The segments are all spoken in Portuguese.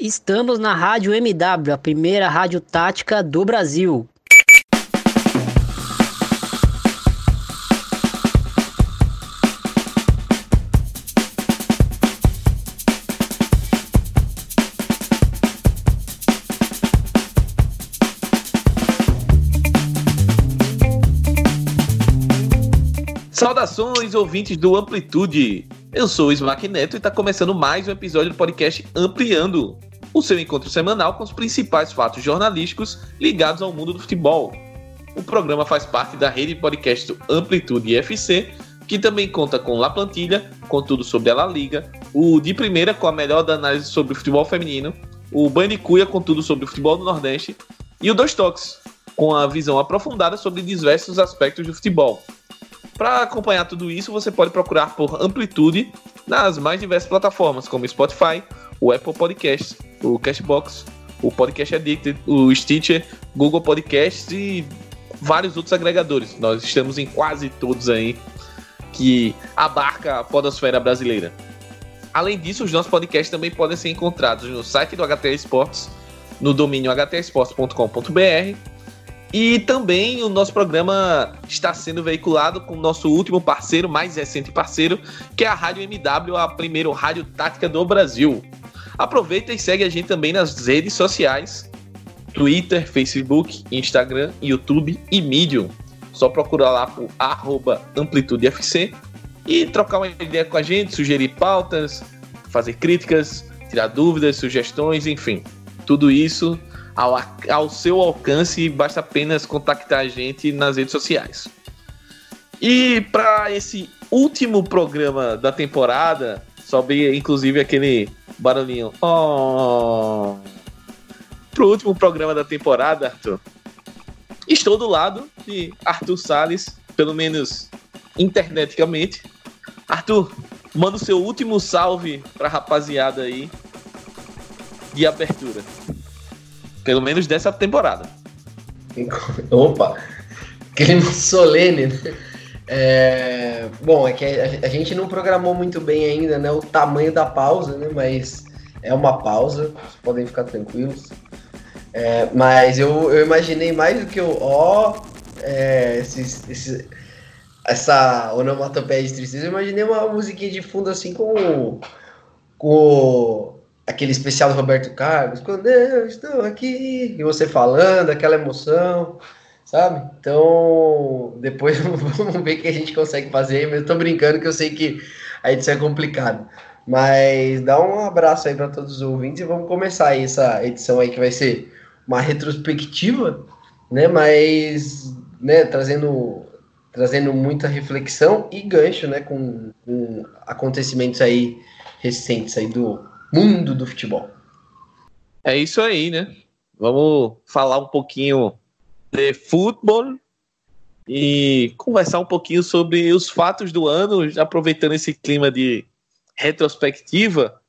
Estamos na Rádio MW, a primeira rádio tática do Brasil. Saudações, ouvintes do Amplitude. Eu sou o Smack Neto e está começando mais um episódio do podcast Ampliando, o seu encontro semanal com os principais fatos jornalísticos ligados ao mundo do futebol. O programa faz parte da rede de podcast Amplitude FC, que também conta com La Plantilha, com tudo sobre a La Liga, o De Primeira, com a melhor da análise sobre o futebol feminino, o Banho de Cuia, com tudo sobre o futebol do Nordeste, e o Dois Toques, com a visão aprofundada sobre diversos aspectos do futebol. Para acompanhar tudo isso, você pode procurar por Amplitude nas mais diversas plataformas, como Spotify, o Apple Podcasts, o Cashbox, o Podcast Addicted, o Stitcher, Google Podcasts e vários outros agregadores. Nós estamos em quase todos aí que abarca a podosfera brasileira. Além disso, os nossos podcasts também podem ser encontrados no site do HT Esportes, no domínio htesportes.com.br e também o nosso programa está sendo veiculado com o nosso último parceiro, mais recente parceiro, que é a Rádio MW, a primeira rádio tática do Brasil. Aproveita e segue a gente também nas redes sociais: Twitter, Facebook, Instagram, YouTube e Medium. Só procurar lá por AmplitudeFC e trocar uma ideia com a gente, sugerir pautas, fazer críticas, tirar dúvidas, sugestões, enfim. Tudo isso ao, ao seu alcance, basta apenas contactar a gente nas redes sociais. E para esse último programa da temporada, sobe inclusive aquele barulhinho. Oh. Pro último programa da temporada, Arthur. Estou do lado de Arthur Sales, pelo menos interneticamente. Arthur, manda o seu último salve pra rapaziada aí de abertura. Pelo menos dessa temporada. Opa! Clima solene, né? É, bom, é que a, a, gente não programou muito bem ainda né, o tamanho da pausa, né? Mas é uma pausa, vocês podem ficar tranquilos. É, mas eu, eu imaginei mais do que o ó, é, esses, esses, essa onomatopeia de tristeza, eu imaginei uma musiquinha de fundo assim com, com aquele especial do Roberto Carlos, quando eu estou aqui, e você falando, aquela emoção, sabe? Então, depois vamos ver o que a gente consegue fazer, mas eu tô brincando que eu sei que a edição é complicado. Mas dá um abraço aí para todos os ouvintes e vamos começar aí essa edição aí que vai ser uma retrospectiva, né? Mas, né, trazendo trazendo muita reflexão e gancho, né, com, com acontecimentos aí recentes aí do mundo do futebol. É isso aí, né? Vamos falar um pouquinho de futebol e conversar um pouquinho sobre os fatos do ano, aproveitando esse clima de retrospectiva.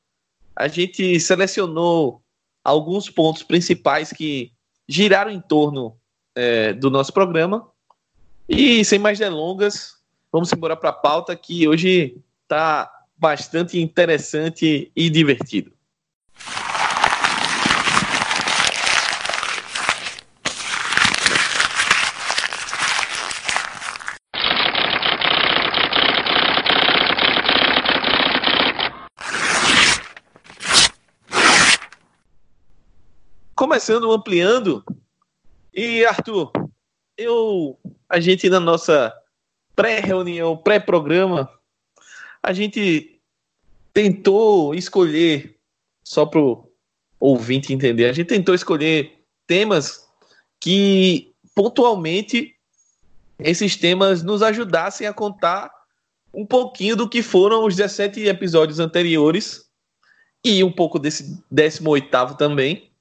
A gente selecionou alguns pontos principais que giraram em torno é, do nosso programa. E sem mais delongas, vamos embora para a pauta que hoje está bastante interessante e divertido. Começando ampliando, e Arthur, eu a gente na nossa pré-reunião, pré-programa, a gente tentou escolher, só para o ouvinte entender, a gente tentou escolher temas que pontualmente esses temas nos ajudassem a contar um pouquinho do que foram os 17 episódios anteriores e um pouco desse 18 também.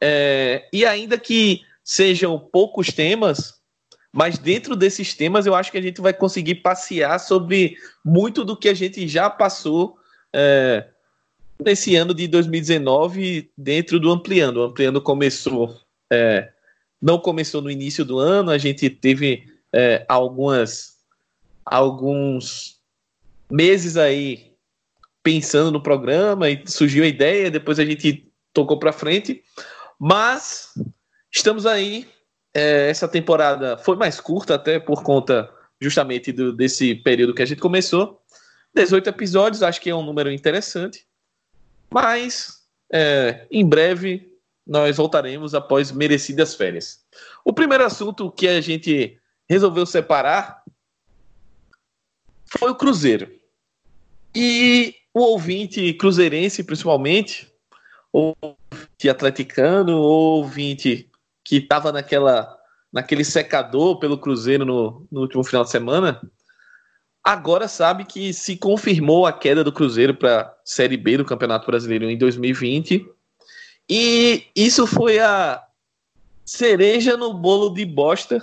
É, e ainda que sejam poucos temas, mas dentro desses temas eu acho que a gente vai conseguir passear sobre muito do que a gente já passou é, nesse ano de 2019 dentro do Ampliando. O Ampliando começou, é, não começou no início do ano, a gente teve é, algumas, alguns meses aí pensando no programa e surgiu a ideia, depois a gente tocou para frente. Mas estamos aí. É, essa temporada foi mais curta, até por conta justamente do, desse período que a gente começou. 18 episódios, acho que é um número interessante. Mas é, em breve nós voltaremos após merecidas férias. O primeiro assunto que a gente resolveu separar foi o Cruzeiro. E o ouvinte cruzeirense, principalmente, ouvinte atleticano, ouvinte que estava naquela naquele secador pelo Cruzeiro no, no último final de semana, agora sabe que se confirmou a queda do Cruzeiro para a Série B do Campeonato Brasileiro em 2020. E isso foi a cereja no bolo de bosta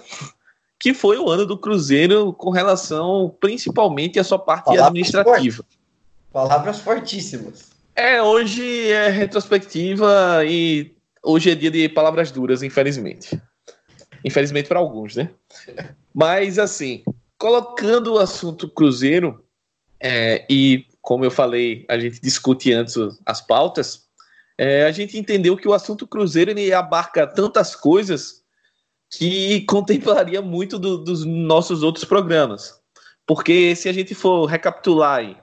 que foi o ano do Cruzeiro com relação principalmente à sua parte Palavras administrativa. Fortes. Palavras fortíssimas. É, hoje é retrospectiva e hoje é dia de palavras duras, infelizmente. Infelizmente para alguns, né? Mas, assim, colocando o assunto Cruzeiro, é, e como eu falei, a gente discute antes as pautas, é, a gente entendeu que o assunto Cruzeiro ele abarca tantas coisas que contemplaria muito do, dos nossos outros programas. Porque se a gente for recapitular aí,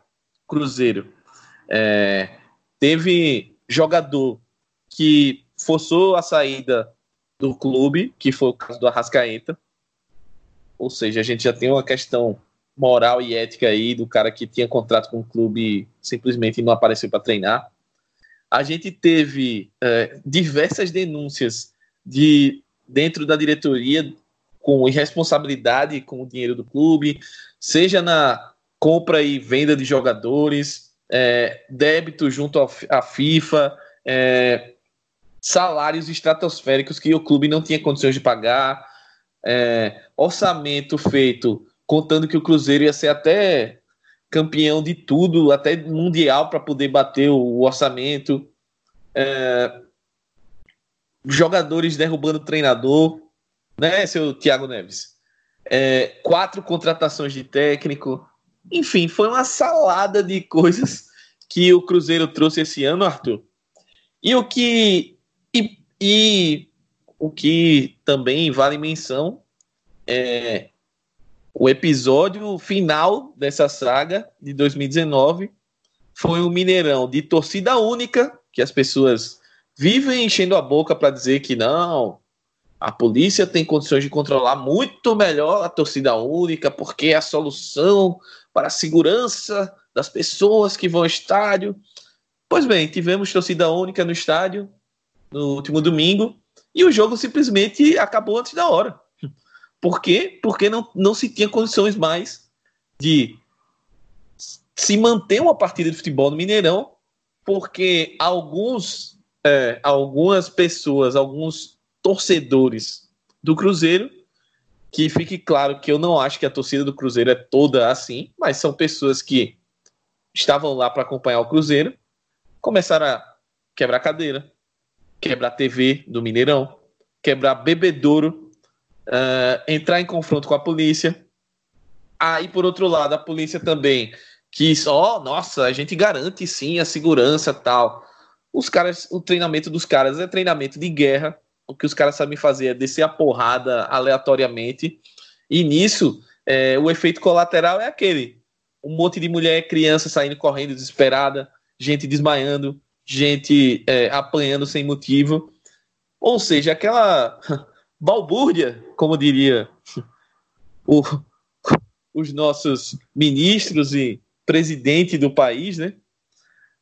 Cruzeiro, é, teve jogador que forçou a saída do clube, que foi o caso do Arrascaeta. Ou seja, a gente já tem uma questão moral e ética aí do cara que tinha contrato com o clube simplesmente não apareceu para treinar. A gente teve é, diversas denúncias de dentro da diretoria com irresponsabilidade com o dinheiro do clube, seja na compra e venda de jogadores, é, débito junto à FIFA, é, salários estratosféricos que o clube não tinha condições de pagar, é, orçamento feito contando que o Cruzeiro ia ser até campeão de tudo, até mundial para poder bater o orçamento, é, jogadores derrubando o treinador, né, seu Thiago Neves? É, quatro contratações de técnico, enfim, foi uma salada de coisas que o Cruzeiro trouxe esse ano, Arthur. E o que e, e o que também vale menção é o episódio final dessa saga de 2019 foi o um Mineirão de torcida única, que as pessoas vivem enchendo a boca para dizer que não, a polícia tem condições de controlar muito melhor a torcida única, porque é a solução para a segurança das pessoas que vão ao estádio. Pois bem, tivemos torcida única no estádio no último domingo e o jogo simplesmente acabou antes da hora. Por quê? Porque não, não se tinha condições mais de se manter uma partida de futebol no Mineirão, porque alguns, é, algumas pessoas, alguns torcedores do Cruzeiro, que fique claro que eu não acho que a torcida do Cruzeiro é toda assim, mas são pessoas que estavam lá para acompanhar o Cruzeiro, começaram a quebrar cadeira, quebrar TV do Mineirão, quebrar bebedouro, uh, entrar em confronto com a polícia. Aí, por outro lado, a polícia também quis, ó, oh, nossa, a gente garante sim a segurança tal. Os caras, o treinamento dos caras é treinamento de guerra, o que os caras sabem fazer é descer a porrada aleatoriamente. E nisso, é, o efeito colateral é aquele: um monte de mulher criança saindo correndo desesperada, gente desmaiando, gente é, apanhando sem motivo. Ou seja, aquela balbúrdia, como diria o, os nossos ministros e presidente do país, né?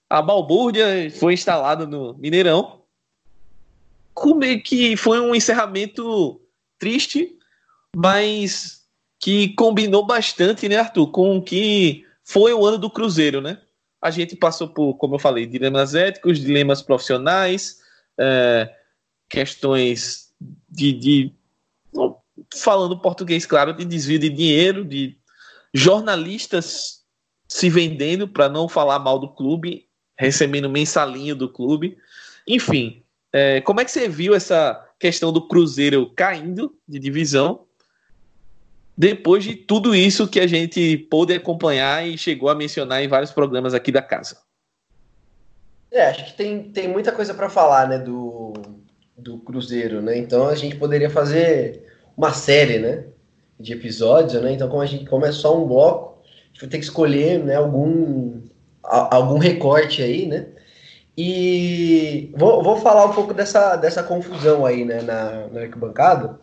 A balbúrdia foi instalada no Mineirão como que foi um encerramento triste, mas que combinou bastante, né, Arthur, com o que foi o ano do Cruzeiro, né? A gente passou por, como eu falei, dilemas éticos, dilemas profissionais, é, questões de, de, falando português, claro, de desvio de dinheiro, de jornalistas se vendendo para não falar mal do clube, recebendo mensalinho do clube. Enfim, é, como é que você viu essa questão do Cruzeiro caindo de divisão depois de tudo isso que a gente pôde acompanhar e chegou a mencionar em vários programas aqui da casa? É, acho que tem, tem muita coisa para falar, né, do, do Cruzeiro, né? Então a gente poderia fazer uma série, né, de episódios, né? Então como a gente como é só um bloco, a gente vai ter que escolher, né, algum algum recorte aí, né? E vou, vou falar um pouco dessa, dessa confusão aí, né, na, na arquibancada.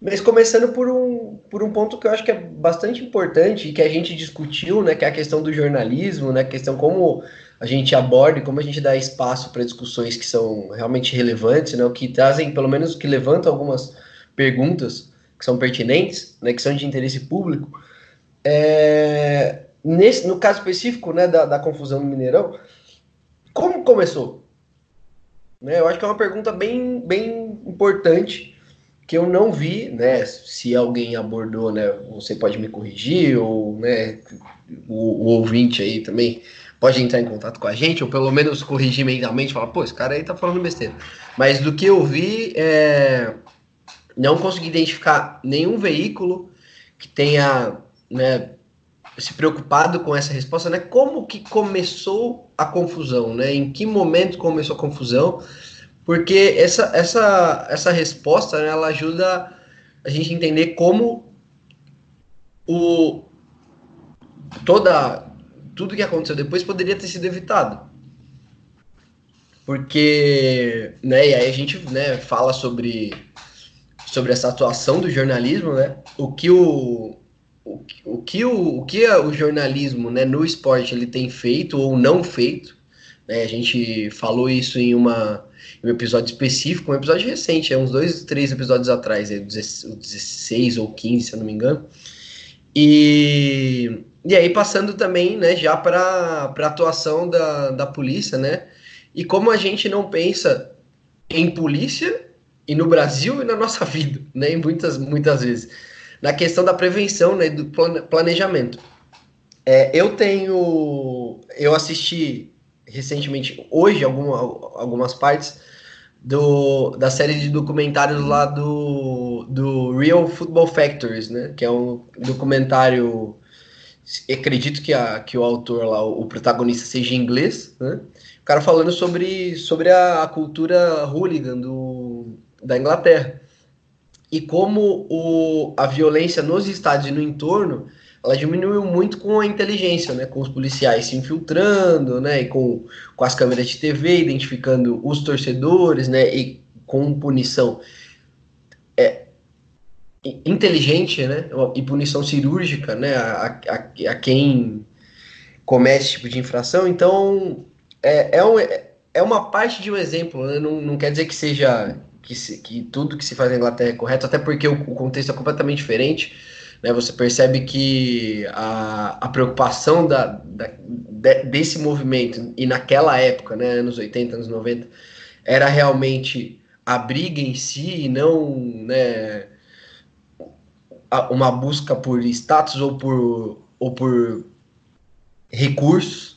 Mas começando por um, por um ponto que eu acho que é bastante importante e que a gente discutiu, né, que é a questão do jornalismo, né, a questão como a gente aborda e como a gente dá espaço para discussões que são realmente relevantes, né, que trazem, pelo menos, que levantam algumas perguntas que são pertinentes, né, que são de interesse público. É, nesse, no caso específico, né, da, da confusão no Mineirão, como começou? Né, eu acho que é uma pergunta bem, bem importante que eu não vi, né? Se alguém abordou, né? Você pode me corrigir, ou né, o, o ouvinte aí também pode entrar em contato com a gente, ou pelo menos corrigir mentalmente, falar, pô, esse cara aí tá falando besteira. Mas do que eu vi, é, não consegui identificar nenhum veículo que tenha né, se preocupado com essa resposta, né? Como que começou a confusão, né? Em que momento começou a confusão? Porque essa, essa, essa resposta né, ela ajuda a gente a entender como o toda tudo que aconteceu depois poderia ter sido evitado. Porque, né, e aí a gente, né, fala sobre sobre essa atuação do jornalismo, né? O que o o, o que o, o que o jornalismo, né, no esporte ele tem feito ou não feito, né? A gente falou isso em uma um episódio específico, um episódio recente, é uns dois, três episódios atrás, é o 16 ou 15, se eu não me engano. E, e aí passando também, né, já para a atuação da, da polícia, né? E como a gente não pensa em polícia e no Brasil e na nossa vida, né? Muitas, muitas vezes. Na questão da prevenção, né, do planejamento. É, eu tenho. Eu assisti recentemente, hoje, alguma, algumas partes do, da série de documentários lá do, do Real Football Factories, né? Que é um documentário. Acredito que, a, que o autor lá, o protagonista, seja inglês, né? O cara falando sobre, sobre a, a cultura hooligan do, da Inglaterra. E como o, a violência nos estádios e no entorno ela diminuiu muito com a inteligência, né? Com os policiais se infiltrando, né? E com, com as câmeras de TV, identificando os torcedores, né? E com punição é, inteligente, né? E punição cirúrgica, né? A, a, a quem comete esse tipo de infração. Então, é, é, um, é uma parte de um exemplo, né? Não, não quer dizer que seja que, se, que tudo que se faz na Inglaterra é correto, até porque o, o contexto é completamente diferente né, você percebe que a, a preocupação da, da de, desse movimento, e naquela época, né, anos 80, anos 90, era realmente a briga em si e não né, uma busca por status ou por, ou por recursos,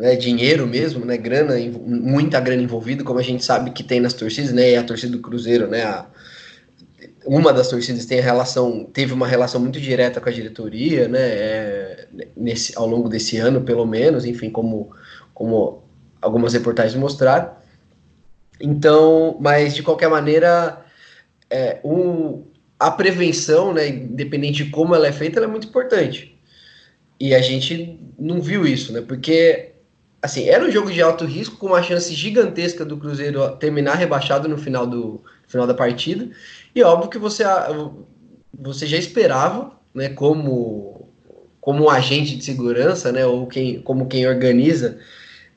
né, dinheiro mesmo, né, grana, muita grana envolvida, como a gente sabe que tem nas torcidas, né, e a torcida do Cruzeiro, né, a, uma das torcidas tem relação, teve uma relação muito direta com a diretoria, né, é, nesse, ao longo desse ano, pelo menos, enfim, como, como algumas reportagens mostraram. Então, mas de qualquer maneira, é, um, a prevenção, né, independente de como ela é feita, ela é muito importante. E a gente não viu isso, né, porque assim, era um jogo de alto risco com uma chance gigantesca do Cruzeiro terminar rebaixado no final do final da partida. E óbvio que você, você já esperava, né, como, como um agente de segurança, né, ou quem, como quem organiza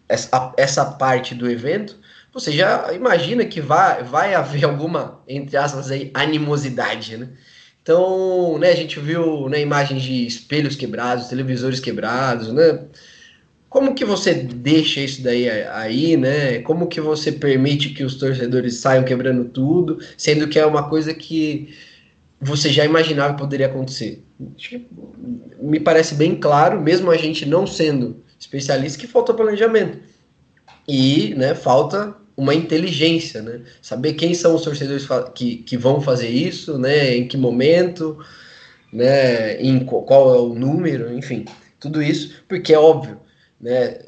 essa, essa parte do evento, você já imagina que vai, vai haver alguma, entre aspas, aí, animosidade, né? Então, né, a gente viu né, imagens de espelhos quebrados, televisores quebrados, né? Como que você deixa isso daí aí, né? Como que você permite que os torcedores saiam quebrando tudo, sendo que é uma coisa que você já imaginava que poderia acontecer? Me parece bem claro, mesmo a gente não sendo especialista, que falta planejamento. E, né, falta uma inteligência, né? Saber quem são os torcedores que, que vão fazer isso, né? Em que momento, né? Em qual é o número, enfim, tudo isso, porque é óbvio, né?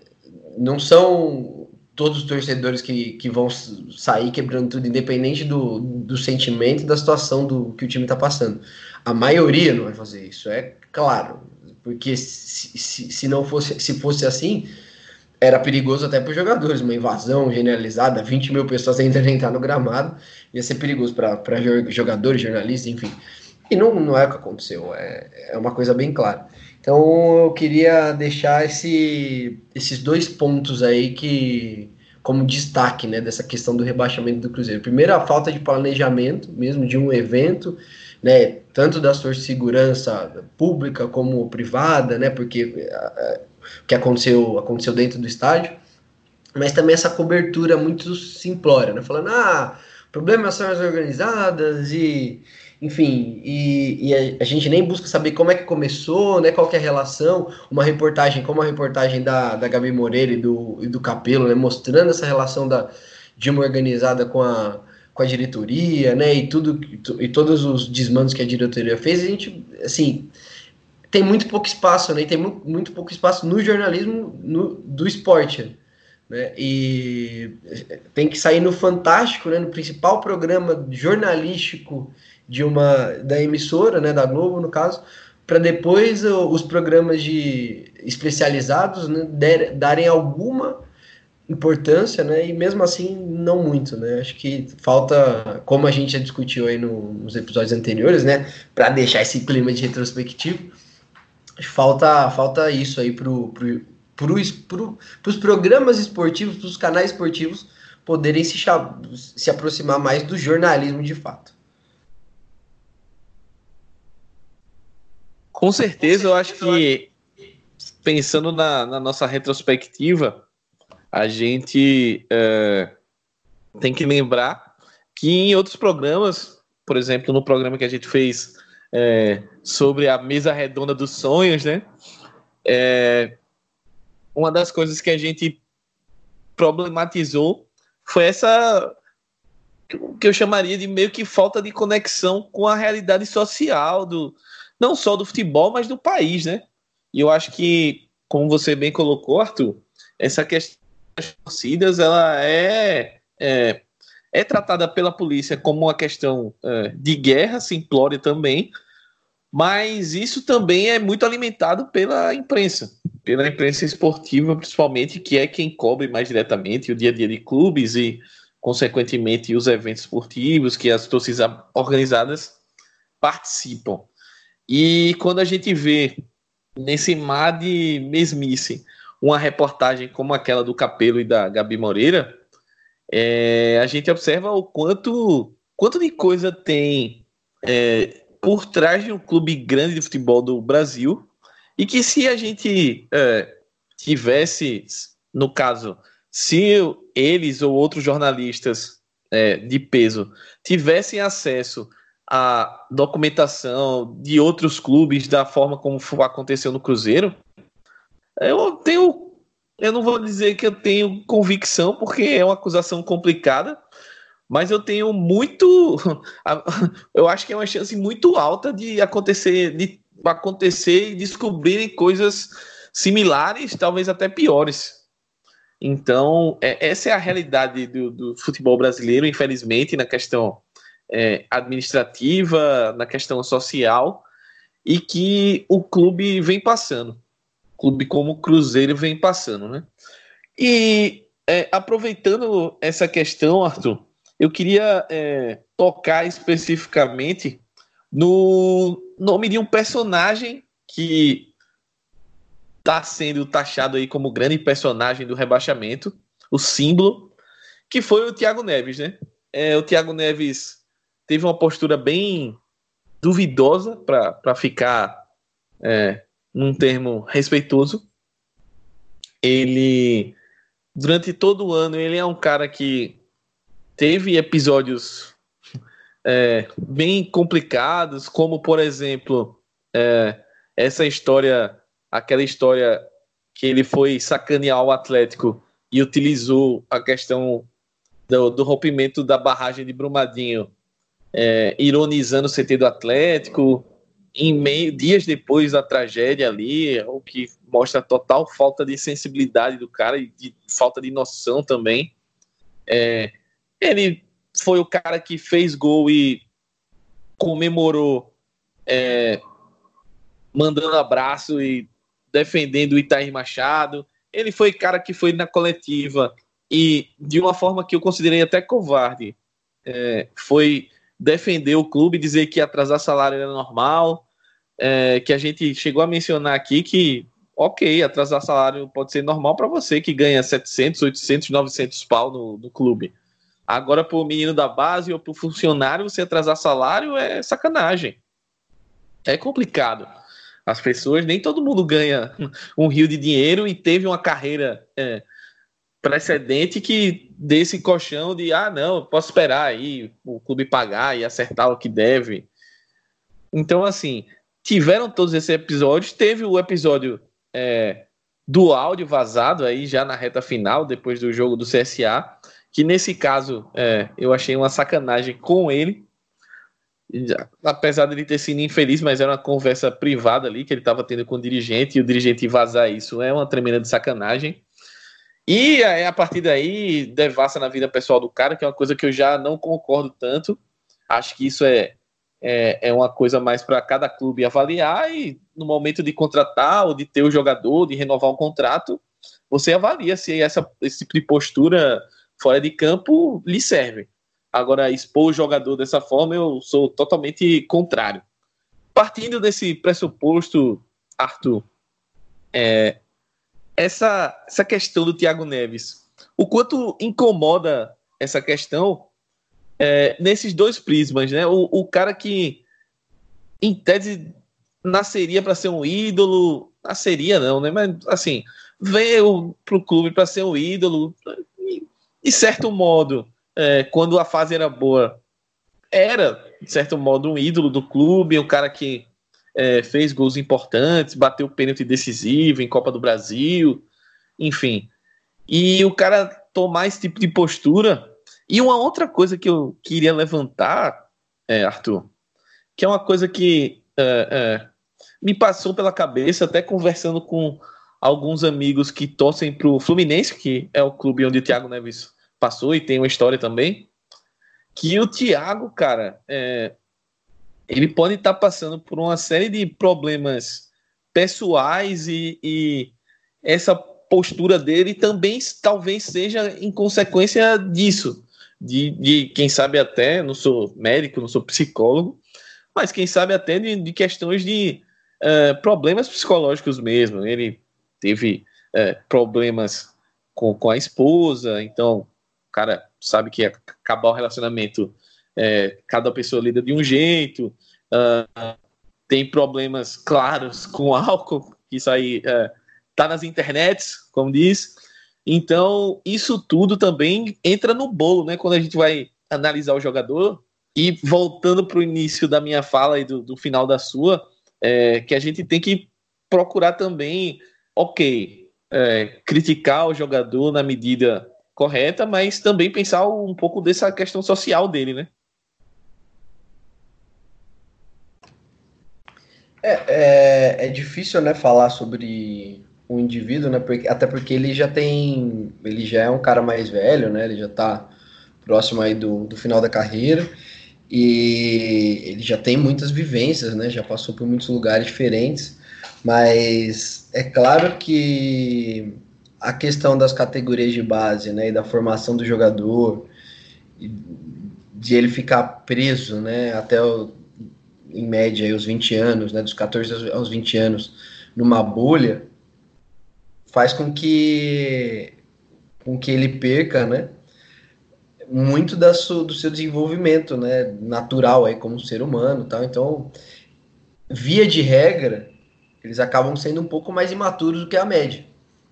Não são todos os torcedores que, que vão sair quebrando tudo, independente do, do sentimento e da situação do que o time está passando. A maioria não vai fazer isso, é claro. Porque se, se, se não fosse, se fosse assim, era perigoso até para os jogadores, uma invasão generalizada, 20 mil pessoas tentando entrar no gramado, ia ser perigoso para jogadores, jornalistas, enfim. E não, não é o que aconteceu, é, é uma coisa bem clara. Então eu queria deixar esse, esses dois pontos aí que como destaque né, dessa questão do rebaixamento do Cruzeiro. Primeiro, a falta de planejamento mesmo de um evento, né, tanto da sua segurança pública como privada, né, porque o que aconteceu, aconteceu dentro do estádio, mas também essa cobertura muito simplória, né, falando, ah, problemas são as organizadas e enfim, e, e a, a, gente nem busca saber como é que começou, né, qual que é a relação, uma reportagem como a reportagem da, da Gabi Moreira e do, e do Capelo, né, mostrando essa relação da, de uma organizada com a, com a diretoria, né, e tudo, e todos os desmandos que a diretoria fez, a gente, assim, tem muito pouco espaço, né, tem muito, muito pouco espaço no jornalismo no, do esporte, né, e tem que sair no Fantástico, né, no principal programa jornalístico de uma da emissora, né, da Globo no caso, para depois os programas de especializados né, der, darem alguma importância, né, e mesmo assim não muito, né. Acho que falta, como a gente já discutiu aí no, nos episódios anteriores, né, para deixar esse clima de retrospectivo, falta falta isso aí pro, pro, pro, pro, pros programas esportivos, pros canais esportivos poderem se, se aproximar mais do jornalismo de fato. Com certeza, eu acho que pensando na, na nossa retrospectiva, a gente é, tem que lembrar que em outros programas, por exemplo, no programa que a gente fez é, sobre a mesa redonda dos sonhos, né? É, uma das coisas que a gente problematizou foi essa que eu chamaria de meio que falta de conexão com a realidade social do, não só do futebol, mas do país, né? E eu acho que, como você bem colocou, Arthur, essa questão das torcidas, ela é, é, é tratada pela polícia como uma questão é, de guerra, simplória também, mas isso também é muito alimentado pela imprensa, pela imprensa esportiva, principalmente, que é quem cobre mais diretamente o dia a dia de clubes e, consequentemente, os eventos esportivos que as torcidas organizadas participam. E quando a gente vê nesse mar de mesmice uma reportagem como aquela do Capelo e da Gabi Moreira, é, a gente observa o quanto, quanto de coisa tem é, por trás de um clube grande de futebol do Brasil e que se a gente é, tivesse, no caso, se eles ou outros jornalistas é, de peso tivessem acesso a documentação de outros clubes da forma como aconteceu no Cruzeiro, eu tenho. Eu não vou dizer que eu tenho convicção, porque é uma acusação complicada, mas eu tenho muito. Eu acho que é uma chance muito alta de acontecer, de acontecer e descobrirem coisas similares, talvez até piores. Então, é, essa é a realidade do, do futebol brasileiro, infelizmente, na questão é, administrativa, na questão social, e que o clube vem passando. Clube como o Cruzeiro vem passando, né? E é, aproveitando essa questão, Arthur, eu queria é, tocar especificamente no nome de um personagem que está sendo taxado aí como grande personagem do rebaixamento, o símbolo, que foi o Thiago Neves, né? É, o Thiago Neves teve uma postura bem duvidosa para ficar é, num termo respeitoso. Ele, durante todo o ano, ele é um cara que teve episódios é, bem complicados, como, por exemplo, é, essa história, aquela história que ele foi sacanear o Atlético e utilizou a questão do, do rompimento da barragem de Brumadinho é, ironizando o CT do Atlético, em meio dias depois da tragédia ali, o que mostra total falta de sensibilidade do cara e de falta de noção também. É, ele foi o cara que fez gol e comemorou é, mandando abraço e defendendo o Itair Machado. Ele foi cara que foi na coletiva e de uma forma que eu considerei até covarde. É, foi defender o clube, dizer que atrasar salário era normal, é, que a gente chegou a mencionar aqui que, ok, atrasar salário pode ser normal para você que ganha 700, 800, 900 pau no, no clube. Agora, para o menino da base ou para o funcionário, você atrasar salário é sacanagem. É complicado. As pessoas, nem todo mundo ganha um rio de dinheiro e teve uma carreira é, precedente que desse colchão de ah, não, posso esperar aí o clube pagar e acertar o que deve. Então, assim, tiveram todos esses episódios. Teve o episódio é, do áudio vazado aí já na reta final, depois do jogo do CSA, que nesse caso é, eu achei uma sacanagem com ele. Apesar de ele ter sido infeliz, mas era uma conversa privada ali que ele estava tendo com o dirigente, e o dirigente vazar isso é uma tremenda de sacanagem. E a partir daí, devassa na vida pessoal do cara, que é uma coisa que eu já não concordo tanto. Acho que isso é, é, é uma coisa mais para cada clube avaliar e no momento de contratar ou de ter o jogador, de renovar um contrato, você avalia se essa, esse tipo de postura fora de campo lhe serve. Agora, expor o jogador dessa forma, eu sou totalmente contrário. Partindo desse pressuposto, Arthur, é, essa, essa questão do Thiago Neves. O quanto incomoda essa questão é, nesses dois prismas, né? O, o cara que, em tese, nasceria para ser um ídolo, nasceria não, né? Mas, assim, veio o clube para ser um ídolo, e, de certo modo, é, quando a fase era boa, era, de certo modo, um ídolo do clube, um cara que é, fez gols importantes, bateu pênalti decisivo em Copa do Brasil, enfim. E o cara tomar esse tipo de postura. E uma outra coisa que eu queria levantar, é, Arthur, que é uma coisa que é, é, me passou pela cabeça, até conversando com alguns amigos que torcem para o Fluminense, que é o clube onde o Thiago Neves passou e tem uma história também, que o Thiago, cara, é, ele pode estar tá passando por uma série de problemas pessoais e, e essa postura dele também talvez seja em consequência disso. De, de, quem sabe até, não sou médico, não sou psicólogo, mas quem sabe até de, de questões de uh, problemas psicológicos mesmo. Ele teve uh, problemas com, com a esposa, então o cara sabe que acabar o relacionamento é, cada pessoa lida de um jeito, uh, tem problemas claros com álcool, isso aí uh, tá nas internets, como diz. Então, isso tudo também entra no bolo, né? Quando a gente vai analisar o jogador. E voltando para o início da minha fala e do, do final da sua, é, que a gente tem que procurar também, ok, é, criticar o jogador na medida correta, mas também pensar um pouco dessa questão social dele, né? É, é, é, difícil, né, falar sobre o indivíduo, né, porque, até porque ele já tem, ele já é um cara mais velho, né, ele já tá próximo aí do, do final da carreira e ele já tem muitas vivências, né, já passou por muitos lugares diferentes, mas é claro que a questão das categorias de base, né, e da formação do jogador, de ele ficar preso, né, até o em média, os 20 anos, né, dos 14 aos 20 anos, numa bolha, faz com que, com que ele perca, né, muito da su, do seu desenvolvimento, né, natural aí como ser humano, tal. Então, via de regra, eles acabam sendo um pouco mais imaturos do que a média,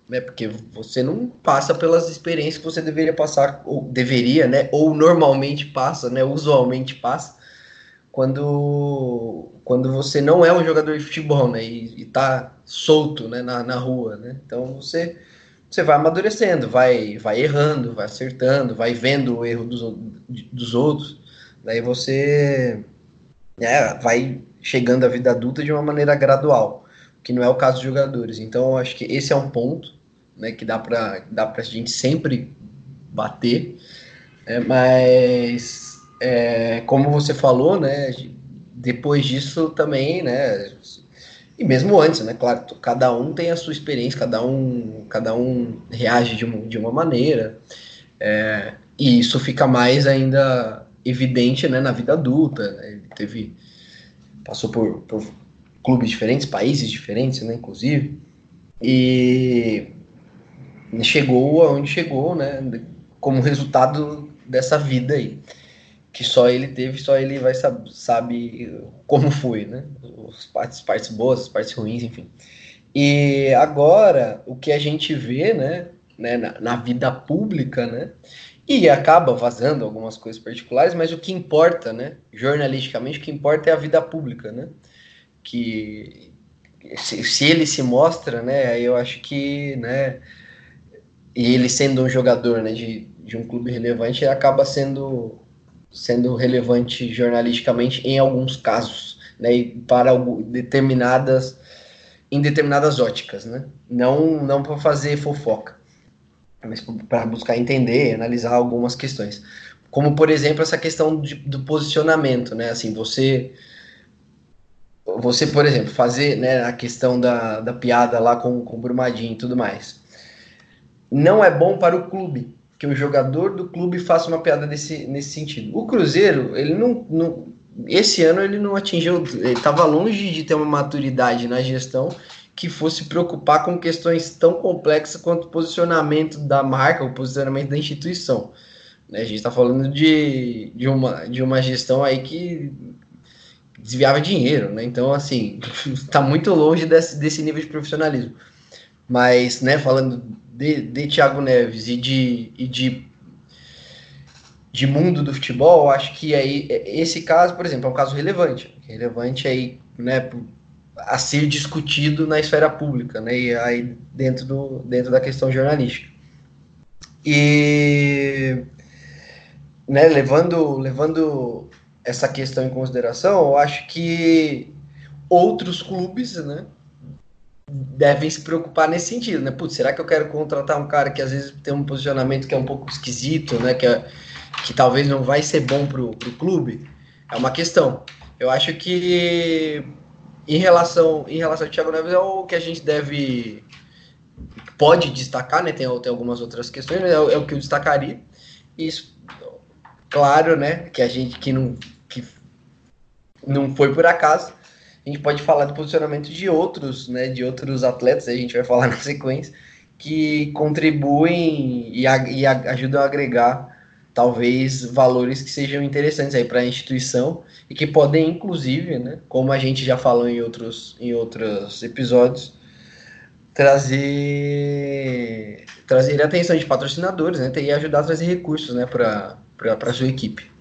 né, porque você não passa pelas experiências que você deveria passar ou deveria, né, ou normalmente passa, né, usualmente passa quando, quando você não é um jogador de futebol, né? E, e tá solto né, na, na rua, né? Então você, você vai amadurecendo, vai, vai errando, vai acertando, vai vendo o erro dos, dos outros. Daí você é, vai chegando à vida adulta de uma maneira gradual, que não é o caso dos jogadores. Então, eu acho que esse é um ponto né, que dá para dá a gente sempre bater, é, mas é, como você falou, né, depois disso também, né, e mesmo antes, né, claro, cada um tem a sua experiência, cada um, cada um reage de uma, de uma maneira, é, e isso fica mais ainda evidente, né, na vida adulta, né, ele teve, passou por, por clubes diferentes, países diferentes, né, inclusive, e chegou aonde chegou, né, como resultado dessa vida aí, que só ele teve, só ele vai saber sabe como foi, né, as partes, partes boas, as partes ruins, enfim. E agora, o que a gente vê, né, né na, na vida pública, né, e acaba vazando algumas coisas particulares, mas o que importa, né, jornalisticamente, o que importa é a vida pública, né, que se, se ele se mostra, né, aí eu acho que, né, e ele sendo um jogador né, de, de um clube relevante, ele acaba sendo, sendo relevante jornalisticamente em alguns casos, né, e para determinadas em determinadas óticas, né? Não não para fazer fofoca, mas para buscar entender, analisar algumas questões. Como por exemplo essa questão de, do posicionamento, né? Assim, você você, por exemplo, fazer né, a questão da, da piada lá com, com o Brumadinho e tudo mais não é bom para o clube que o jogador do clube faça uma piada desse, nesse sentido. O Cruzeiro, ele não, não esse ano ele não atingiu, ele estava longe de ter uma maturidade na gestão que fosse preocupar com questões tão complexas quanto o posicionamento da marca, o posicionamento da instituição. A gente está falando de, de, uma, de uma gestão aí que desviava dinheiro, né? Então, assim, está muito longe desse, desse nível de profissionalismo. Mas, né, falando de, de Thiago Neves e de, e de, de mundo do futebol, acho que aí esse caso, por exemplo, é um caso relevante. Relevante aí, né, a ser discutido na esfera pública, né, e aí dentro, do, dentro da questão jornalística. E, né, levando, levando essa questão em consideração, eu acho que outros clubes, né, devem se preocupar nesse sentido, né? Putz, será que eu quero contratar um cara que às vezes tem um posicionamento que é um pouco esquisito, né? Que, é, que talvez não vai ser bom pro, pro clube? É uma questão. Eu acho que em relação, em relação ao Thiago Neves é o que a gente deve pode destacar, né? Tem, tem algumas outras questões, mas é, é o que eu destacaria. Isso, claro, né? Que a gente que não que não foi por acaso a gente pode falar do posicionamento de outros, né, de outros atletas, a gente vai falar na sequência, que contribuem e, e ajudam a agregar talvez valores que sejam interessantes aí para a instituição e que podem inclusive, né, como a gente já falou em outros em outros episódios, trazer trazer atenção de patrocinadores, né, e ajudar a trazer recursos, né, para para sua equipe.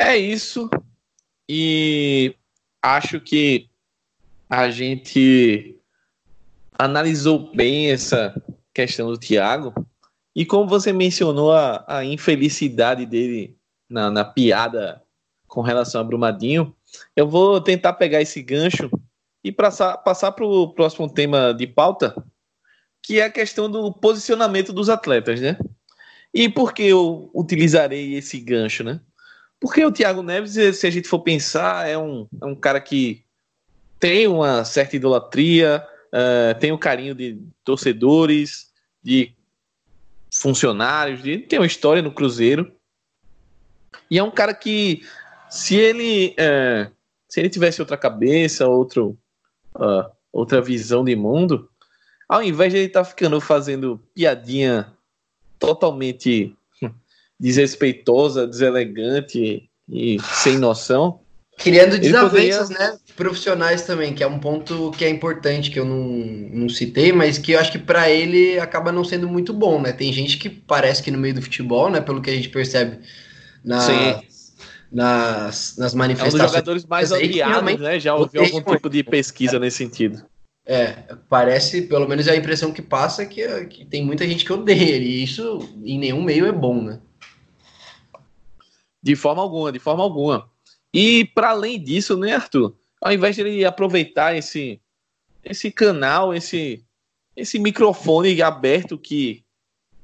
É isso. E acho que a gente analisou bem essa questão do Thiago. E como você mencionou a, a infelicidade dele na, na, piada com relação a Brumadinho, eu vou tentar pegar esse gancho e passar, passar para o próximo tema de pauta, que é a questão do posicionamento dos atletas, né? E por que eu utilizarei esse gancho, né? Porque o Thiago Neves, se a gente for pensar, é um, é um cara que tem uma certa idolatria, uh, tem o um carinho de torcedores, de funcionários, de, tem uma história no Cruzeiro. E é um cara que, se ele, uh, se ele tivesse outra cabeça, outro, uh, outra visão de mundo, ao invés de ele estar tá ficando fazendo piadinha totalmente desrespeitosa, deselegante e sem noção. Criando desavenças, poderia... né, profissionais também, que é um ponto que é importante, que eu não, não citei, mas que eu acho que para ele acaba não sendo muito bom, né? Tem gente que parece que no meio do futebol, né, pelo que a gente percebe nas, nas, nas manifestações... É um dos jogadores mais odiados, né? Já ouvi algum tipo de pesquisa nesse sentido. É, parece, pelo menos é a impressão que passa que, que tem muita gente que odeia ele, e isso em nenhum meio é bom, né? De forma alguma, de forma alguma. E para além disso, né, Arthur? Ao invés de ele aproveitar esse, esse canal, esse, esse microfone aberto que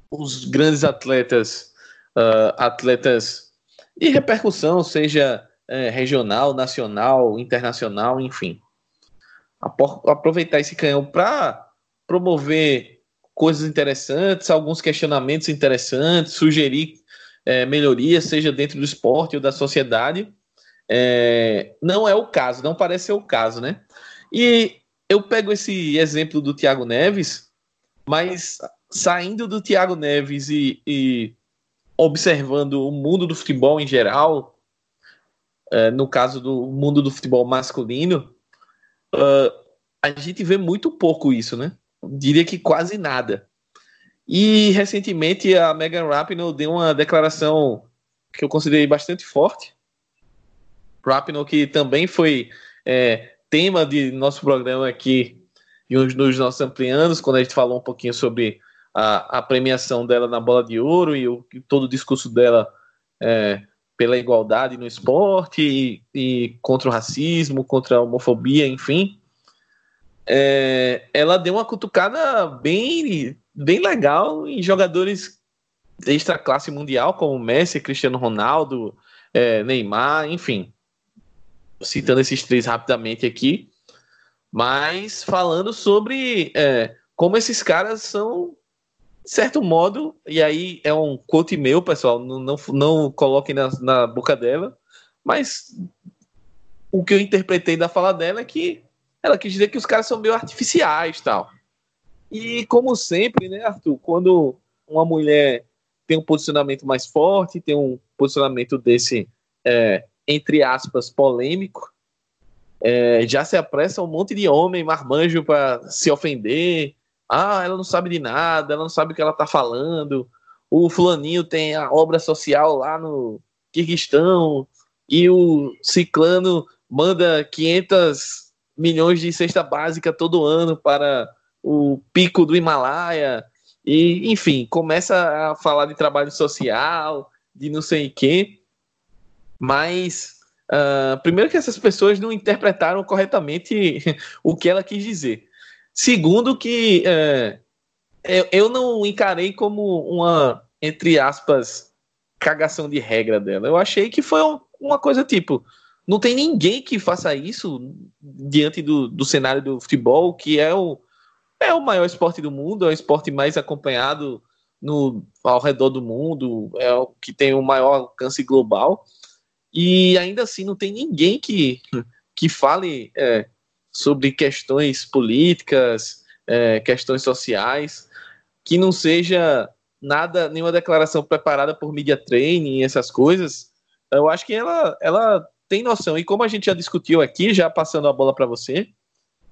os grandes atletas, uh, atletas de repercussão, seja é, regional, nacional, internacional, enfim, aproveitar esse canhão para promover coisas interessantes, alguns questionamentos interessantes, sugerir é, melhorias, seja dentro do esporte ou da sociedade. É, não é o caso, não parece ser o caso, né? E eu pego esse exemplo do Thiago Neves, mas saindo do Thiago Neves e, e observando o mundo do futebol em geral, é, no caso do mundo do futebol masculino, uh, a gente vê muito pouco isso, né? Diria que quase nada. E recentemente a Megan Rapinoe deu uma declaração que eu considerei bastante forte. Rapinoe que também foi é, tema de nosso programa aqui nos nossos amplianos, quando a gente falou um pouquinho sobre a, a premiação dela na bola de ouro e, o, e todo o discurso dela é, pela igualdade no esporte e, e, contra o racismo, contra a homofobia, enfim é, ela deu uma cutucada bem, bem legal em jogadores extra classe mundial, como Messi, Cristiano Ronaldo, é, Neymar, enfim. Citando esses três rapidamente aqui. Mas falando sobre é, como esses caras são, de certo modo, e aí é um quote meu, pessoal, não, não, não coloquem na, na boca dela, mas o que eu interpretei da fala dela é que ela quis dizer que os caras são meio artificiais tal. E como sempre, né, Arthur, quando uma mulher tem um posicionamento mais forte, tem um posicionamento desse, é, entre aspas, polêmico, é, já se apressa um monte de homem marmanjo para se ofender. Ah, ela não sabe de nada, ela não sabe o que ela está falando. O fulaninho tem a obra social lá no Kirguistão e o ciclano manda 500 milhões de cesta básica todo ano para o pico do Himalaia. E, enfim, começa a falar de trabalho social, de não sei o quê. Mas, uh, primeiro, que essas pessoas não interpretaram corretamente o que ela quis dizer. Segundo, que uh, eu, eu não encarei como uma, entre aspas, cagação de regra dela. Eu achei que foi uma coisa tipo não tem ninguém que faça isso diante do, do cenário do futebol, que é o, é o maior esporte do mundo, é o esporte mais acompanhado no, ao redor do mundo, é o que tem o maior alcance global. E ainda assim não tem ninguém que, que fale é, sobre questões políticas, é, questões sociais, que não seja nada, nenhuma declaração preparada por media training, essas coisas. Eu acho que ela, ela tem noção. E como a gente já discutiu aqui, já passando a bola para você,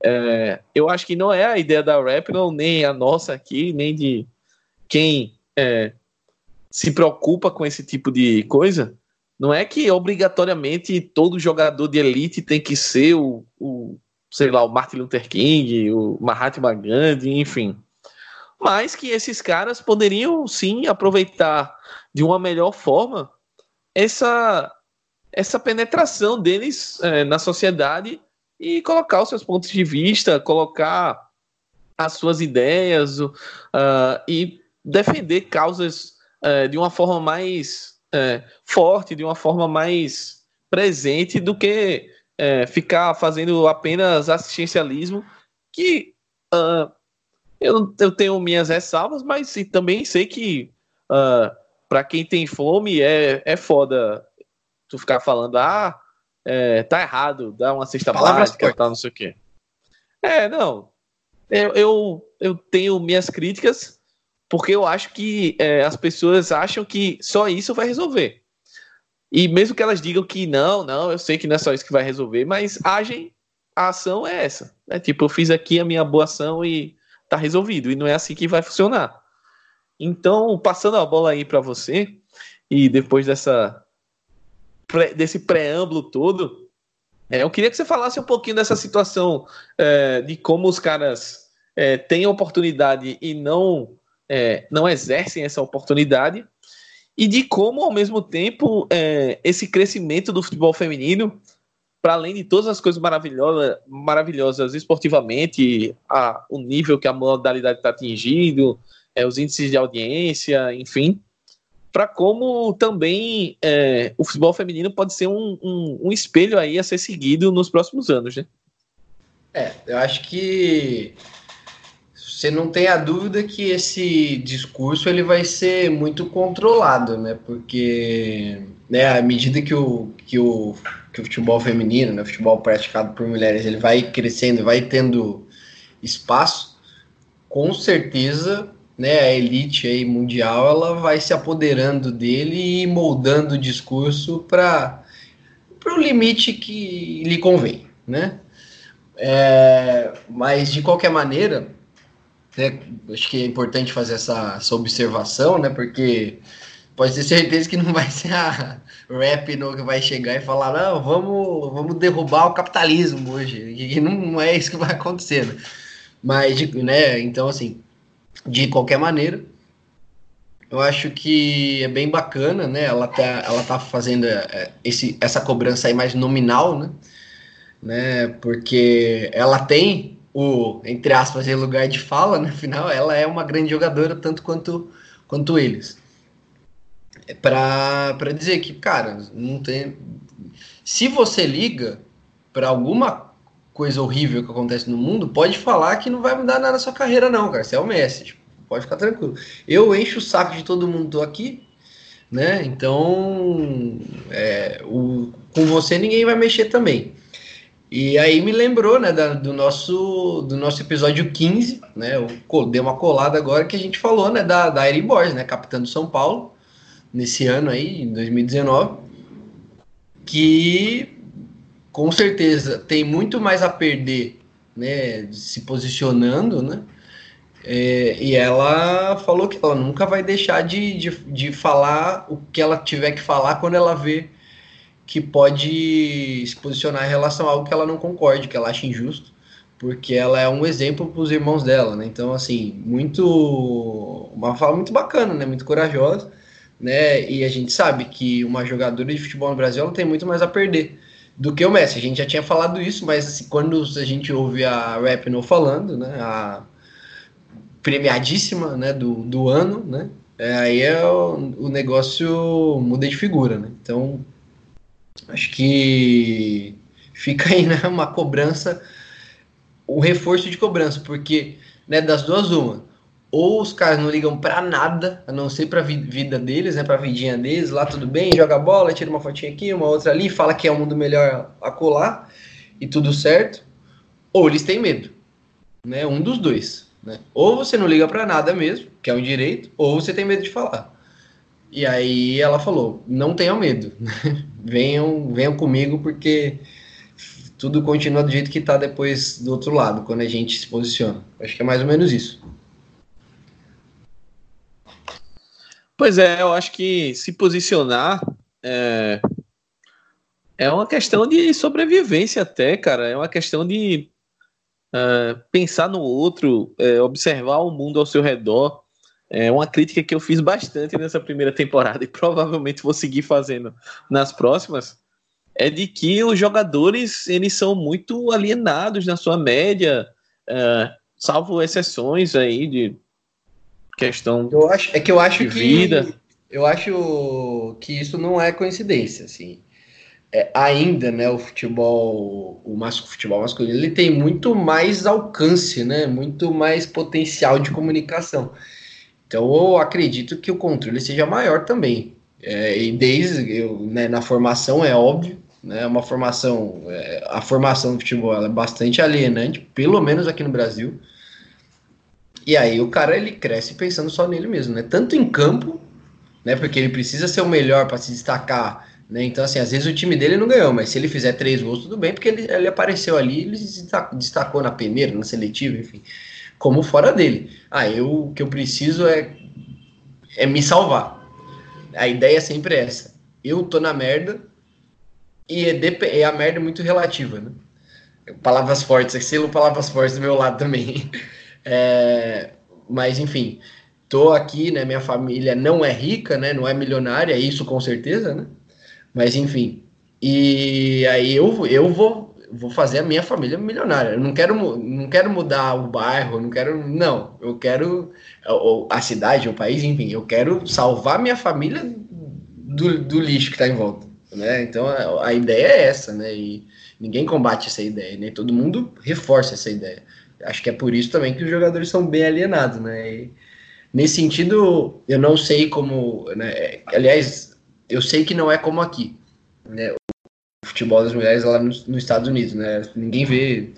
é, eu acho que não é a ideia da Rapnol, nem a nossa aqui, nem de quem é, se preocupa com esse tipo de coisa. Não é que obrigatoriamente todo jogador de elite tem que ser o, o sei lá, o Martin Luther King, o Mahatma Gandhi, enfim. Mas que esses caras poderiam sim aproveitar de uma melhor forma essa essa penetração deles é, na sociedade e colocar os seus pontos de vista, colocar as suas ideias uh, e defender causas uh, de uma forma mais uh, forte, de uma forma mais presente do que ficar fazendo apenas assistencialismo, que eu, eu tenho minhas ressalvas, mas também sei que para quem tem fome é, é foda tu ficar falando, ah, é, tá errado, dá uma cesta Palavras básica, tal, não sei o quê. É, não. Eu, eu, eu, tenho minhas críticas porque eu acho que é, as pessoas acham que só isso vai resolver. E mesmo que elas digam que não, não, eu sei que não é só isso que vai resolver, mas agem, a ação é essa. É tipo, eu fiz aqui a minha boa ação e tá resolvido. E não é assim que vai funcionar. Então, passando a bola aí para você, e depois dessa desse preâmbulo todo, É, eu queria que você falasse um pouquinho dessa situação é, de como os caras é, têm oportunidade e não, é, não exercem essa oportunidade, e de como, ao mesmo tempo, é, esse crescimento do futebol feminino, para além de todas as coisas maravilhosas, maravilhosas esportivamente, a, o nível que a modalidade está atingindo, é, os índices de audiência, enfim, para como também é, o futebol feminino pode ser um, um, um, espelho aí a ser seguido nos próximos anos, né? É, eu acho que você não tem a dúvida que esse discurso ele vai ser muito controlado, né? Porque né, à medida que o, que o, que o futebol feminino, né, o futebol praticado por mulheres, ele vai crescendo, vai tendo espaço, com certeza né, a elite aí mundial ela vai se apoderando dele e moldando o discurso para o limite que lhe convém, né? É, mas de qualquer maneira, né, acho que é importante fazer essa, essa observação, né? Porque pode ter certeza que não vai ser a rap no que vai chegar e falar, não, vamos, vamos derrubar o capitalismo hoje. E não, não é isso que vai acontecer. Né? Mas, né, então assim, de qualquer maneira, eu acho que é bem bacana, né? Ela tá, ela tá fazendo é, esse, essa cobrança aí mais nominal, né? né? Porque ela tem o, entre aspas, lugar de fala, no final, ela é uma grande jogadora, tanto quanto, quanto eles. É para dizer que, cara, não tem. Se você liga para alguma coisa horrível que acontece no mundo, pode falar que não vai mudar nada na sua carreira, não, cara. Você é o Messi, tipo, pode ficar tranquilo. Eu encho o saco de todo mundo aqui, né? Então, é, o, com você ninguém vai mexer também. E aí me lembrou, né, da, do nosso do nosso episódio 15, né? Eu dei uma colada agora que a gente falou, né, da da Eri Borges, né, capitã do São Paulo nesse ano aí, em 2019, que com certeza tem muito mais a perder, né, se posicionando, né? É, e ela falou que ela nunca vai deixar de, de, de falar o que ela tiver que falar quando ela vê que pode se posicionar em relação a algo que ela não concorde, que ela acha injusto, porque ela é um exemplo para os irmãos dela, né? Então, assim, muito. Uma fala muito bacana, né? Muito corajosa, né? E a gente sabe que uma jogadora de futebol no Brasil ela tem muito mais a perder do que o Messi. A gente já tinha falado isso, mas assim, quando a gente ouve a Rapino falando, né, a premiadíssima né, do, do ano, né, é, aí é o, o, negócio muda de figura. Né? Então, acho que fica aí né, uma cobrança, o um reforço de cobrança, porque né, das duas, uma ou os caras não ligam para nada, a não ser para vida deles, né, para vidinha deles, lá tudo bem, joga bola, tira uma fotinha aqui, uma outra ali, fala que é um mundo melhor a colar e tudo certo, ou eles têm medo, né, um dos dois, né? Ou você não liga para nada mesmo, que é um direito, ou você tem medo de falar. E aí ela falou: "Não tenham medo. venham, venham comigo porque tudo continua do jeito que está depois do outro lado, quando a gente se posiciona. Acho que é mais ou menos isso. Pois é, eu acho que se posicionar é, é uma questão de sobrevivência até, cara. É uma questão de é, pensar no outro, é, observar o mundo ao seu redor. É uma crítica que eu fiz bastante nessa primeira temporada e provavelmente vou seguir fazendo nas próximas. É de que os jogadores eles são muito alienados na sua média, é, salvo exceções aí de questão eu acho, é que eu acho de que vida. eu acho que isso não é coincidência, assim. É, ainda, né, o futebol, o, mas, o futebol masculino, ele tem muito mais alcance, né, muito mais potencial de comunicação. Então, eu acredito que o controle seja maior também. É, e desde eu, né, na formação é óbvio, né, uma formação, é, a formação do futebol é bastante alienante, pelo menos aqui no Brasil. E aí o cara ele cresce pensando só nele mesmo, né? Tanto em campo, né? Porque ele precisa ser o melhor para se destacar, né? Então assim, às vezes o time dele não ganhou, mas se ele fizer três gols tudo bem, porque ele, ele apareceu ali, ele se destacou na peneira, na seletiva, enfim, como fora dele. Ah, eu o que eu preciso é é me salvar. A ideia é sempre essa. Eu tô na merda, e é, é a merda muito relativa, né? Palavras fortes, selo palavras fortes do meu lado também. É, mas, enfim, tô aqui, né? Minha família não é rica, né? Não é milionária, isso com certeza, né? Mas, enfim. E aí eu, eu vou, vou fazer a minha família milionária. Eu não quero, não quero mudar o bairro, não quero. Não, eu quero. A cidade, o país, enfim, eu quero salvar minha família do, do lixo que está em volta. Né? Então a, a, ideia é essa, né? E ninguém combate essa ideia, né? Todo mundo reforça essa ideia. Acho que é por isso também que os jogadores são bem alienados, né? E, nesse sentido, eu não sei como, né? Aliás, eu sei que não é como aqui, né? O futebol das mulheres lá nos, nos Estados Unidos, né? Ninguém vê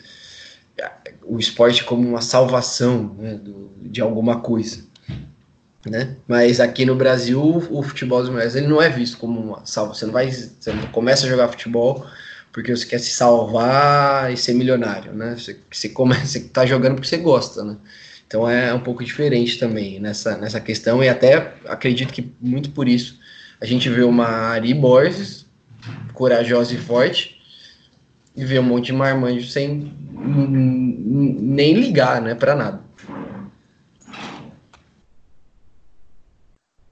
o esporte como uma salvação né, do, de alguma coisa né? Mas aqui no Brasil, o futebol das mulheres ele não é visto como uma salva. Você você não começa a jogar futebol porque você quer se salvar e ser milionário, né? Você, você começa, você tá jogando porque você gosta, né? Então é um pouco diferente também nessa, nessa questão e até acredito que muito por isso a gente vê uma Ari Borges corajosa e forte e vê um monte de marmanjo sem nem ligar, né, para nada.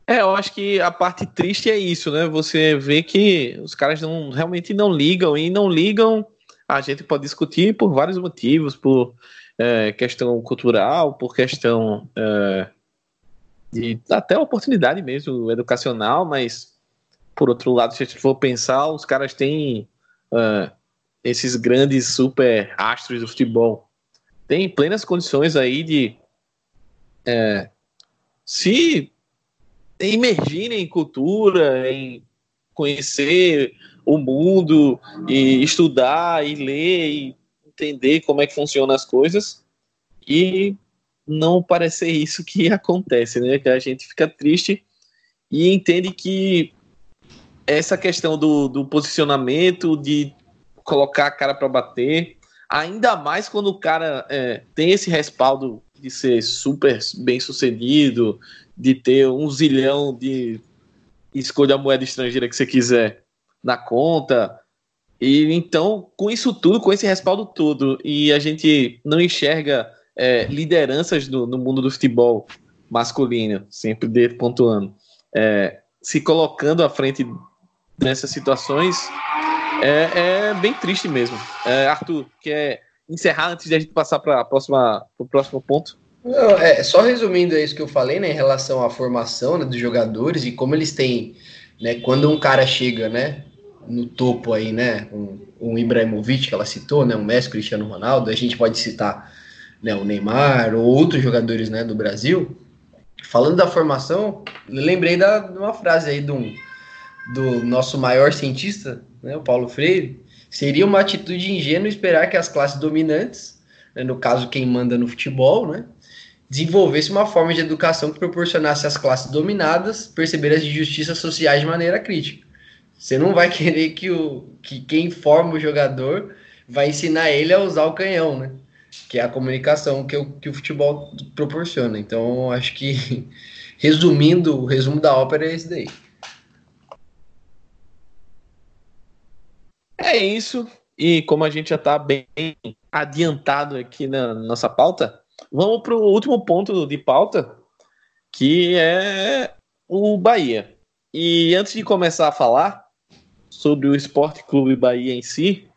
É, eu acho que a parte triste é isso, né? Você vê que os caras não, realmente não ligam e não ligam. A gente pode discutir por vários motivos, por é, questão cultural, por questão é, de até oportunidade mesmo educacional, mas por outro lado, se a gente for pensar, os caras têm é, esses grandes super astros do futebol, têm plenas condições aí de é, se emergirem em cultura, em conhecer o mundo e estudar e ler e entender como é que funcionam as coisas e não parecer isso que acontece, né? Que a gente fica triste e entende que essa questão do, do posicionamento, de colocar a cara para bater, ainda mais quando o cara é, tem esse respaldo de ser super bem sucedido, de ter um zilhão de escolha a moeda estrangeira que você quiser na conta. E então, com isso tudo, com esse respaldo todo, e a gente não enxerga é, lideranças no, no, mundo do futebol masculino, sempre de pontuando, é, se colocando à frente dessas situações, é, é bem triste mesmo. É, Arthur, quer encerrar antes de a gente passar para o próximo ponto? Não, é, só resumindo isso que eu falei, né, em relação à formação né, dos jogadores e como eles têm, né, quando um cara chega, né, no topo aí, né, um, um Ibrahimovic que ela citou, né, um Messi, Cristiano Ronaldo, a gente pode citar, né, o Neymar ou outros jogadores, né, do Brasil. Falando da formação, lembrei da, de uma frase aí do, do nosso maior cientista, né, o Paulo Freire, seria uma atitude ingênua esperar que as classes dominantes, né, no caso quem manda no futebol, né, desenvolvesse uma forma de educação que proporcionasse às classes dominadas perceber as injustiças sociais de maneira crítica. Você não vai querer que, o, que quem forma o jogador vai ensinar ele a usar o canhão, né? Que é a comunicação que o, que o futebol proporciona. Então, acho que, resumindo, o resumo da ópera é esse daí. É isso. E como a gente já está bem adiantado aqui na nossa pauta, Vamos para o último ponto de pauta, que é o Bahia. E antes de começar a falar sobre o Esporte Clube Bahia em si,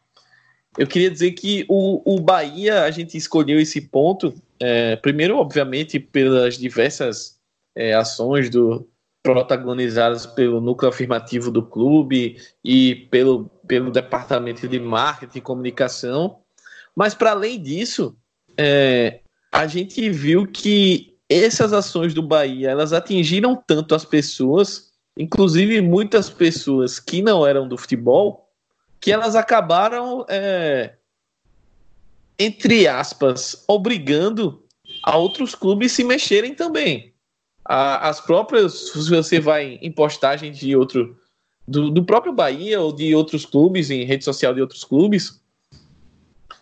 eu queria dizer que o, o Bahia, a gente escolheu esse ponto, é, primeiro, obviamente, pelas diversas é, ações do, protagonizadas pelo núcleo afirmativo do clube e pelo, pelo departamento de marketing e comunicação. Mas, para além disso, é, a gente viu que essas ações do Bahia elas atingiram tanto as pessoas, inclusive muitas pessoas que não eram do futebol, que elas acabaram, é, entre aspas, obrigando a outros clubes se mexerem também. A, as próprias, se você vai em postagens de outro, do, do próprio Bahia ou de outros clubes, em rede social de outros clubes,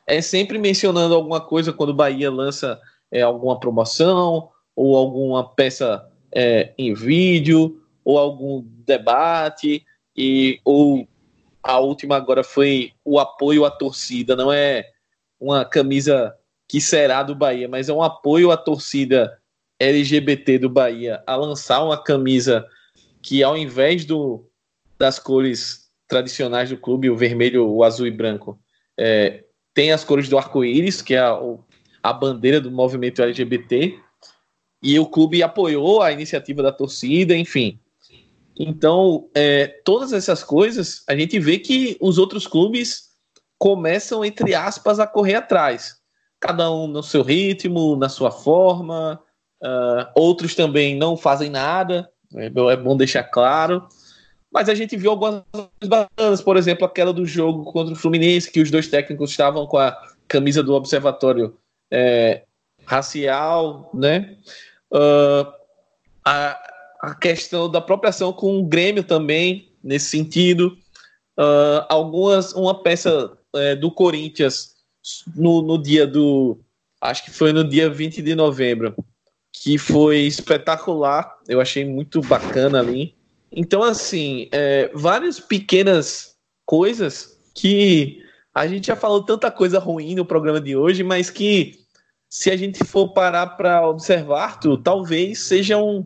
é sempre mencionando alguma coisa quando o Bahia lança é, alguma promoção ou alguma peça é, em vídeo ou algum debate e ou a última agora foi o apoio à torcida, não é uma camisa que será do Bahia, mas é um apoio à torcida LGBT do Bahia a lançar uma camisa que ao invés do, das cores tradicionais do clube, o vermelho, o azul e branco, é, tem as cores do arco-íris, que é a, a bandeira do movimento LGBT, e o clube apoiou a iniciativa da torcida, enfim. Então, é, todas essas coisas, a gente vê que os outros clubes começam, entre aspas, a correr atrás. Cada um no seu ritmo, na sua forma. Uh, outros também não fazem nada, é, é bom deixar claro. Mas a gente viu algumas bacanas, por exemplo, aquela do jogo contra o Fluminense, que os dois técnicos estavam com a camisa do Observatório é, Racial, né? Uh, a, a questão da própria ação com o Grêmio também, nesse sentido. Uh, algumas, uma peça é, do Corinthians no, no dia do. Acho que foi no dia 20 de novembro, que foi espetacular. Eu achei muito bacana ali. Então, assim, é, várias pequenas coisas que a gente já falou tanta coisa ruim no programa de hoje, mas que se a gente for parar para observar, tu, talvez seja um,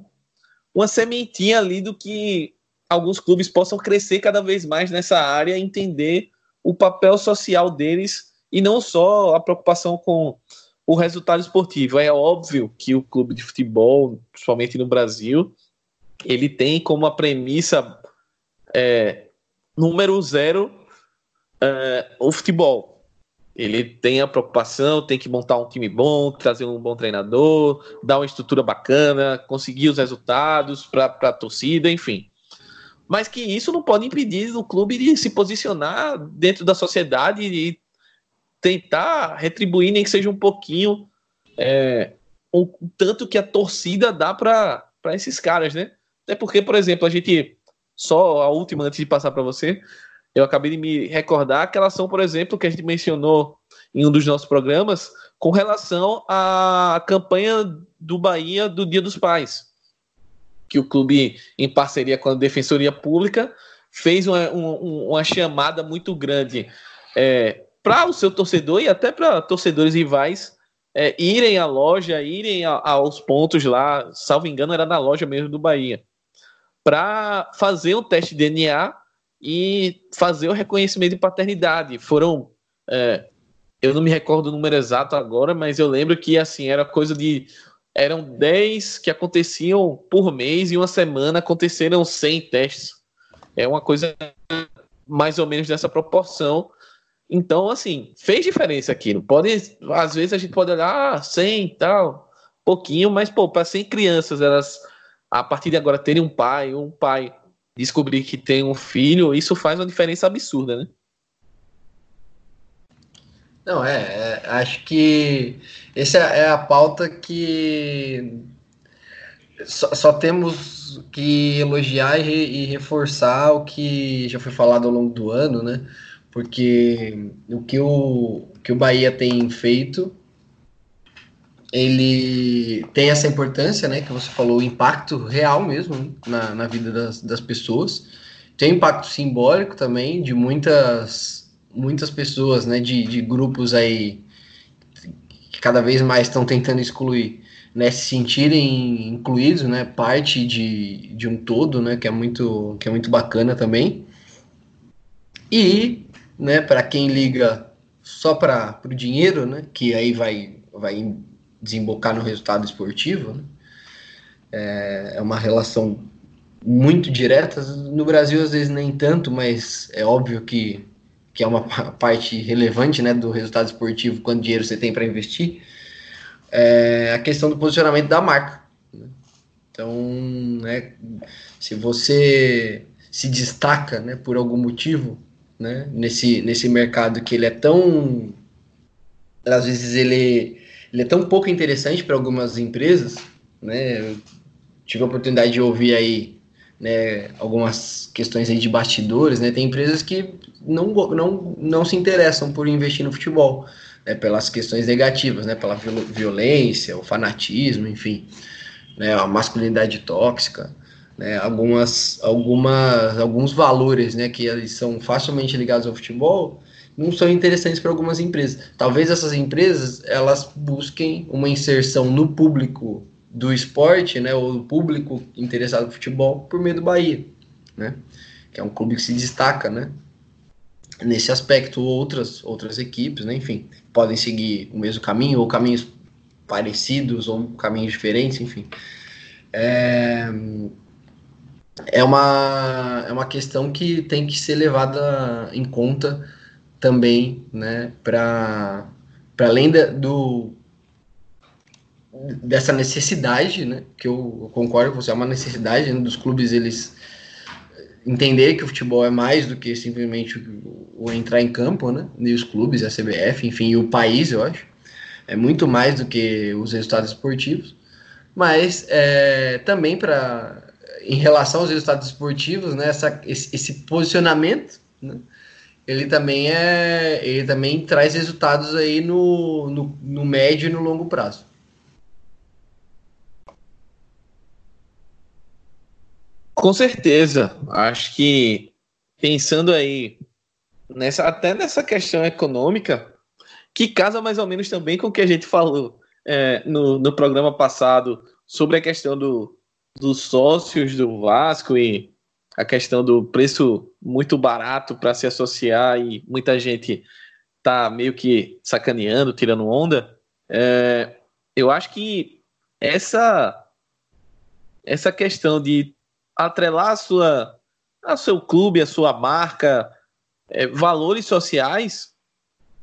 uma sementinha ali do que alguns clubes possam crescer cada vez mais nessa área, entender o papel social deles e não só a preocupação com o resultado esportivo. É óbvio que o clube de futebol, principalmente no Brasil, ele tem como a premissa é, número zero é, o futebol. Ele tem a preocupação, tem que montar um time bom, trazer um bom treinador, dar uma estrutura bacana, conseguir os resultados para a torcida, enfim. Mas que isso não pode impedir o clube de se posicionar dentro da sociedade e tentar retribuir, nem que seja um pouquinho, é, o tanto que a torcida dá para esses caras, né? Até porque, por exemplo, a gente. Só a última antes de passar para você, eu acabei de me recordar aquela ação, por exemplo, que a gente mencionou em um dos nossos programas, com relação à campanha do Bahia do Dia dos Pais, que o clube, em parceria com a Defensoria Pública, fez uma, uma, uma chamada muito grande é, para o seu torcedor e até para torcedores rivais é, irem à loja, irem a, aos pontos lá, salvo engano, era na loja mesmo do Bahia, para fazer um teste de DNA e fazer o reconhecimento de paternidade. Foram. É, eu não me recordo o número exato agora, mas eu lembro que assim era coisa de. Eram 10 que aconteciam por mês e uma semana aconteceram 100 testes. É uma coisa mais ou menos dessa proporção. Então, assim, fez diferença aquilo. Pode, às vezes a gente pode olhar ah, 100 e tal, pouquinho, mas, pô, para 100 crianças, elas, a partir de agora, terem um pai, um pai descobrir que tem um filho, isso faz uma diferença absurda, né? Não, é, é acho que essa é a pauta que só, só temos que elogiar e, e, reforçar o que já foi falado ao longo do ano, né? Porque o que o, que o Bahia tem feito ele tem essa importância, né, que você falou, o impacto real mesmo na, na vida das, das pessoas. Tem impacto simbólico também de muitas, muitas pessoas, né, de, de grupos aí que cada vez mais estão tentando excluir, né, se sentirem incluídos, né, parte de, de um todo, né, que é muito, que é muito bacana também. E, né, para quem liga só para o dinheiro, né, que aí vai, vai desembocar no resultado esportivo, né? é, é uma relação muito direta. No Brasil, às vezes, nem tanto, mas é óbvio que, que é uma parte relevante né, do resultado esportivo, quanto dinheiro você tem para investir. É a questão do posicionamento da marca. Né? Então, né, se você se destaca né, por algum motivo né, nesse, nesse mercado que ele é tão. Às vezes ele ele é tão pouco interessante para algumas empresas, né? Eu tive a oportunidade de ouvir aí né, algumas questões aí de bastidores, né? Tem empresas que não, não, não se interessam por investir no futebol, né, pelas questões negativas, né? Pela violência, o fanatismo, enfim, né? A masculinidade tóxica, né, algumas, algumas, alguns valores né, que eles são facilmente ligados ao futebol não são interessantes para algumas empresas. Talvez essas empresas elas busquem uma inserção no público do esporte, né, ou público interessado no futebol por meio do Bahia, né, que é um clube que se destaca, né, nesse aspecto. Outras outras equipes, né, enfim, podem seguir o mesmo caminho ou caminhos parecidos ou caminhos diferentes, enfim. É, é uma, é uma questão que tem que ser levada em conta também, né, para além da, do dessa necessidade, né, que eu, concordo com você, é uma necessidade né, dos clubes eles entender que o futebol é mais do que simplesmente o, o, entrar em campo, né, e os clubes, a CBF, enfim, e o país, eu acho, é muito mais do que os resultados esportivos, mas é, também para em relação aos resultados esportivos, né, essa, esse, esse posicionamento, né, ele também é, ele também traz resultados aí no, no, no médio e no longo prazo. Com certeza, acho que pensando aí nessa até nessa questão econômica, que casa mais ou menos também com o que a gente falou é, no, no programa passado sobre a questão do, dos sócios do Vasco e a questão do preço muito barato para se associar e muita gente tá meio que sacaneando, tirando onda. É, eu acho que essa essa questão de atrelar a sua a seu clube, a sua marca, é, valores sociais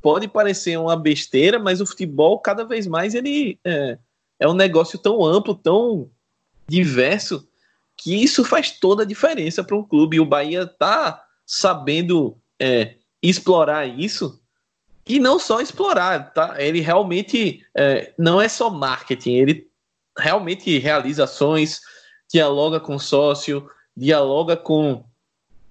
pode parecer uma besteira, mas o futebol cada vez mais ele é, é um negócio tão amplo, tão diverso, que isso faz toda a diferença para um clube. E o Bahia está sabendo é, explorar isso. E não só explorar, tá? Ele realmente é, não é só marketing, ele realmente realiza ações, dialoga com o sócio, dialoga com,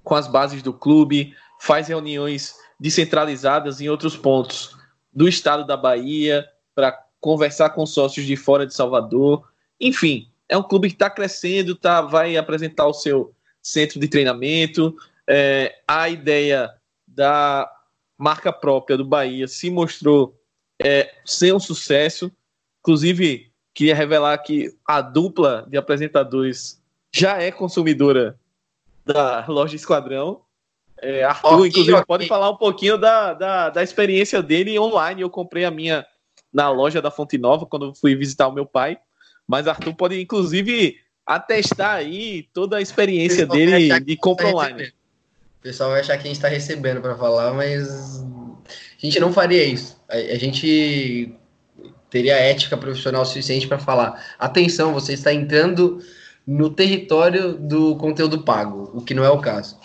com as bases do clube, faz reuniões descentralizadas em outros pontos do estado da Bahia para conversar com sócios de fora de Salvador. Enfim, é um clube que está crescendo, tá, vai apresentar o seu centro de treinamento. É, a ideia da marca própria do Bahia se mostrou é, ser um sucesso. Inclusive, queria revelar que a dupla de apresentadores já é consumidora da loja Esquadrão. É, Arthur, okay, inclusive, okay. pode falar um pouquinho da, da, da experiência dele online. Eu comprei a minha na loja da Fonte Nova quando fui visitar o meu pai. Mas Arthur pode, inclusive, atestar aí toda a experiência dele de compra tá online. O pessoal vai achar que a gente está recebendo para falar, mas a gente não faria isso. A, a gente teria ética profissional suficiente para falar: atenção, você está entrando no território do conteúdo pago, o que não é o caso.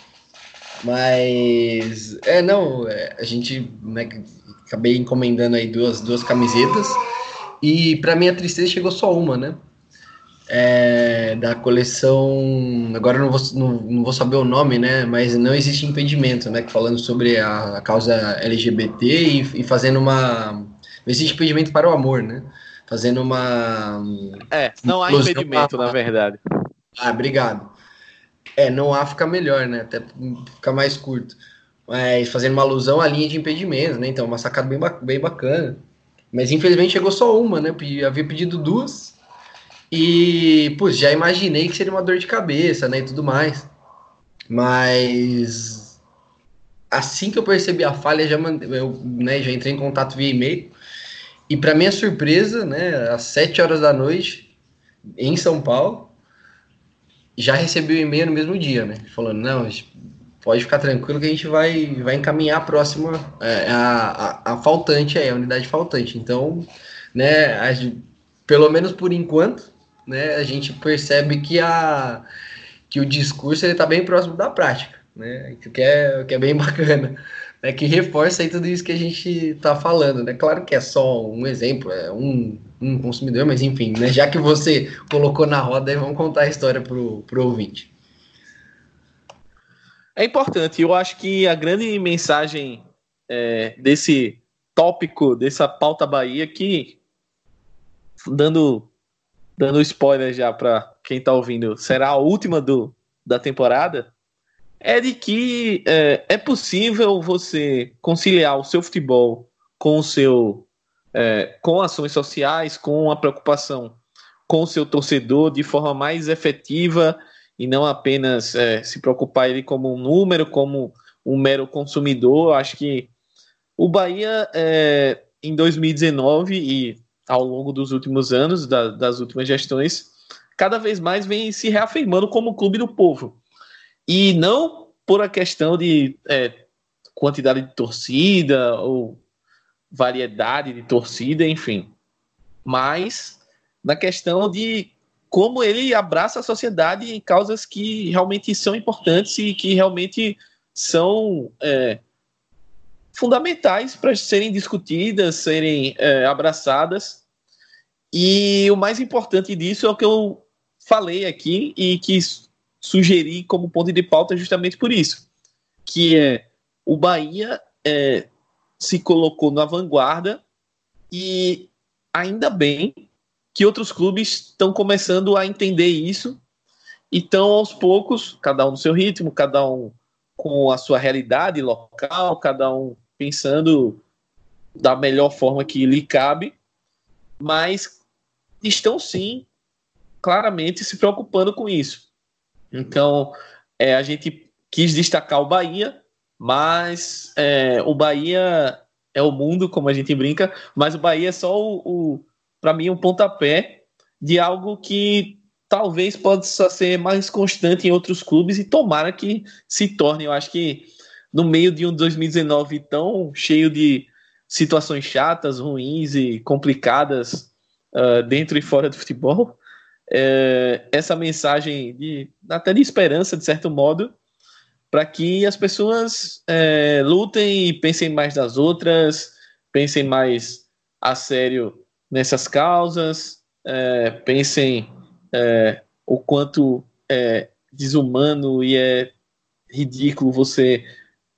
Mas, é, não, é, a gente né, acabei encomendando aí duas, duas camisetas e para minha tristeza chegou só uma, né? É, da coleção. Agora não vou, não, não, vou saber o nome, né? Mas não existe impedimento, né? Falando sobre a, a causa LGBT e, e, fazendo uma. Não existe impedimento para o amor, né? Fazendo uma. É, não há impedimento, na verdade. Ah, obrigado. É, não há fica melhor, né? Até fica mais curto. Mas fazendo uma alusão à linha de impedimento, né? Então, uma sacada bem, bem bacana. Mas infelizmente chegou só uma, né? Eu havia pedido duas. E, putz, já imaginei que seria uma dor de cabeça, né? E tudo mais. Mas assim que eu percebi a falha, já, mandei, eu, né, já entrei em contato via e-mail. E para minha surpresa, né, às 7 horas da noite, em São Paulo, já recebi o e-mail no mesmo dia, né? Falando, não, pode ficar tranquilo que a gente vai, vai encaminhar a próxima, é, a, a, a faltante aí, a unidade faltante. Então, né, a, pelo menos por enquanto, né, a gente percebe que, a, que o discurso está bem próximo da prática, né, que é, que é bem bacana, né, que reforça aí tudo isso que a gente está falando. Né? Claro que é só um exemplo, é um, um consumidor, mas enfim, né, já que você colocou na roda, vamos contar a história para o ouvinte. É importante. Eu acho que a grande mensagem é, desse tópico, dessa pauta Bahia, que dando dando spoiler já para quem está ouvindo, será a última do, da temporada, é de que é, é possível você conciliar o seu futebol com o seu é, com ações sociais, com a preocupação com o seu torcedor de forma mais efetiva e não apenas é, se preocupar ele como um número, como um mero consumidor. Acho que o Bahia é, em 2019 e ao longo dos últimos anos, da, das últimas gestões, cada vez mais vem se reafirmando como clube do povo. E não por a questão de é, quantidade de torcida ou variedade de torcida, enfim, mas na questão de como ele abraça a sociedade em causas que realmente são importantes e que realmente são é, fundamentais para serem discutidas, serem é, abraçadas. E o mais importante disso é o que eu falei aqui e que sugeri como ponto de pauta justamente por isso, que é o Bahia é, se colocou na vanguarda e ainda bem que outros clubes estão começando a entender isso e estão aos poucos, cada um no seu ritmo, cada um com a sua realidade local, cada um pensando da melhor forma que lhe cabe, mas estão sim claramente se preocupando com isso. Então, é, a gente quis destacar o Bahia, mas é, o Bahia é o mundo, como a gente brinca, mas o Bahia é só o, o para mim, um pontapé de algo que talvez possa ser mais constante em outros clubes e tomara que se torne. Eu acho que no meio de um 2019 tão cheio de situações chatas, ruins e complicadas uh, dentro e fora do futebol, é, essa mensagem de até de esperança, de certo modo, para que as pessoas é, lutem e pensem mais das outras, pensem mais a sério nessas causas, é, pensem é, o quanto é desumano e é ridículo você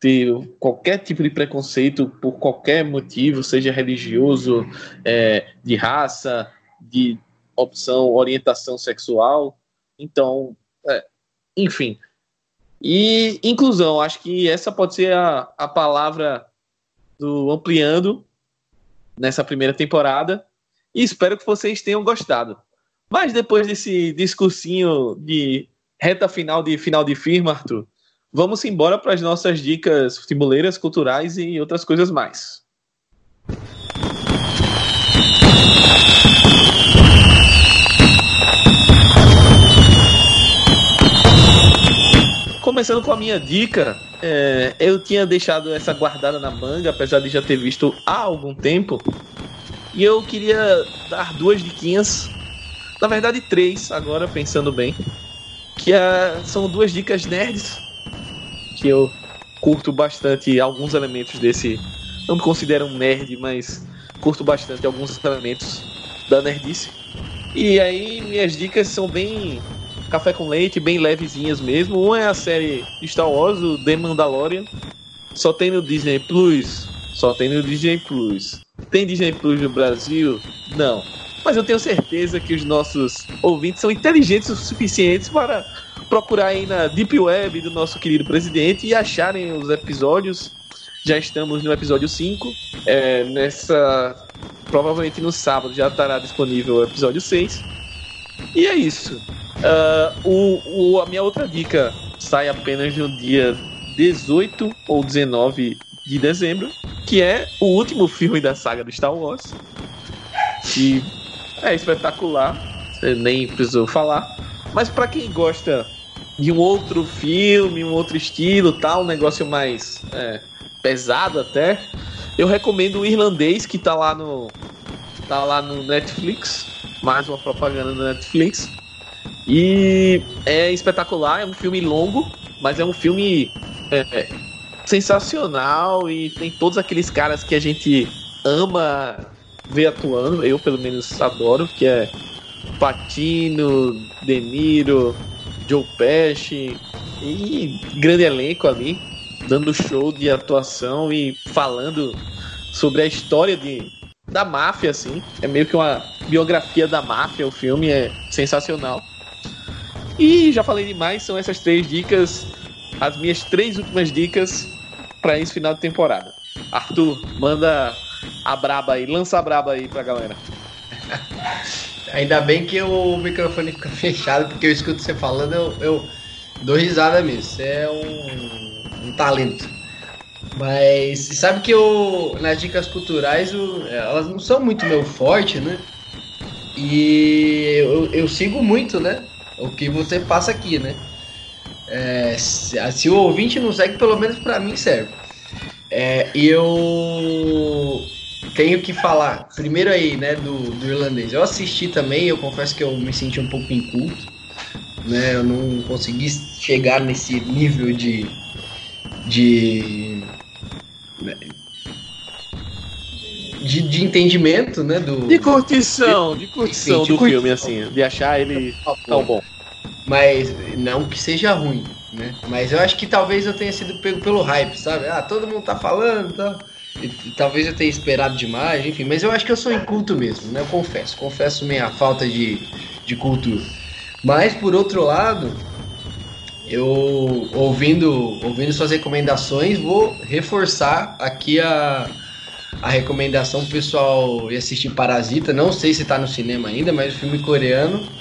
ter qualquer tipo de preconceito por qualquer motivo, seja religioso, é, de raça, de opção, orientação sexual. Então, é, enfim. E inclusão, acho que essa pode ser a, a palavra do ampliando nessa primeira temporada e espero que vocês tenham gostado. Mas depois desse discursinho de reta final de final de firma, Arthur, vamos embora para as nossas dicas futeboleiras, culturais e outras coisas mais. Começando com a minha dica, é, eu tinha deixado essa guardada na manga, apesar de já ter visto há algum tempo, e eu queria dar duas diquinhas, na verdade três, agora pensando bem, que é, são duas dicas nerds, que eu curto bastante alguns elementos desse, não me considero um nerd, mas curto bastante alguns elementos da nerdice. E aí minhas dicas são bem café com leite, bem levezinhas mesmo. Uma é a série Star Wars, o The Mandalorian. Só tem no Disney Plus. Só tem no Disney Plus. Tem Disney Plus no Brasil? Não. Mas eu tenho certeza que os nossos ouvintes são inteligentes o suficientes para procurar aí na Deep Web do nosso querido presidente e acharem os episódios. Já estamos no episódio 5. É, nessa. Provavelmente no sábado já estará disponível o episódio 6. E é isso. Uh, o, o, a minha outra dica sai apenas no dia 18 ou 19 de dezembro que é o último filme da saga do Star Wars. Que é espetacular, nem precisou falar. Mas para quem gosta de um outro filme, um outro estilo, tal, um negócio mais é, pesado até, eu recomendo o irlandês que tá lá no tá lá no Netflix, mais uma propaganda no Netflix. E é espetacular, é um filme longo, mas é um filme é, sensacional e tem todos aqueles caras que a gente ama ver atuando, eu pelo menos adoro, que é Patino, De Niro, Joe Pesci e grande elenco ali, dando show de atuação e falando sobre a história de, da máfia, assim. É meio que uma biografia da máfia, o filme é sensacional. E já falei demais, são essas três dicas, as minhas três últimas dicas para esse final de temporada. Arthur, manda a braba aí, lança a braba aí pra galera. Ainda bem que o microfone fica fechado, porque eu escuto você falando, eu, eu dou risada mesmo. Você é um, um talento. Mas sabe que eu, nas dicas culturais, eu, elas não são muito meu forte, né? E eu, eu sigo muito, né? O que você passa aqui, né? É, se, se, o ouvinte não segue, pelo menos para mim serve. É, e eu tenho que falar, primeiro aí, né, do, do irlandês. Eu assisti também, eu confesso que eu me senti um pouco inculto, né? Eu não consegui chegar nesse nível de. de. Né, de, de entendimento, né? Do, de curtição, de curtição Enfim, do curtição. filme, assim, de achar ele tão bom. Mas não que seja ruim, né? Mas eu acho que talvez eu tenha sido pego pelo hype, sabe? Ah, todo mundo tá falando tal. E, e, talvez eu tenha esperado demais, enfim. Mas eu acho que eu sou inculto mesmo, né? Eu confesso. Confesso minha falta de, de cultura. Mas, por outro lado, eu ouvindo, ouvindo suas recomendações, vou reforçar aqui a, a recomendação pessoal ir assistir Parasita. Não sei se tá no cinema ainda, mas o filme coreano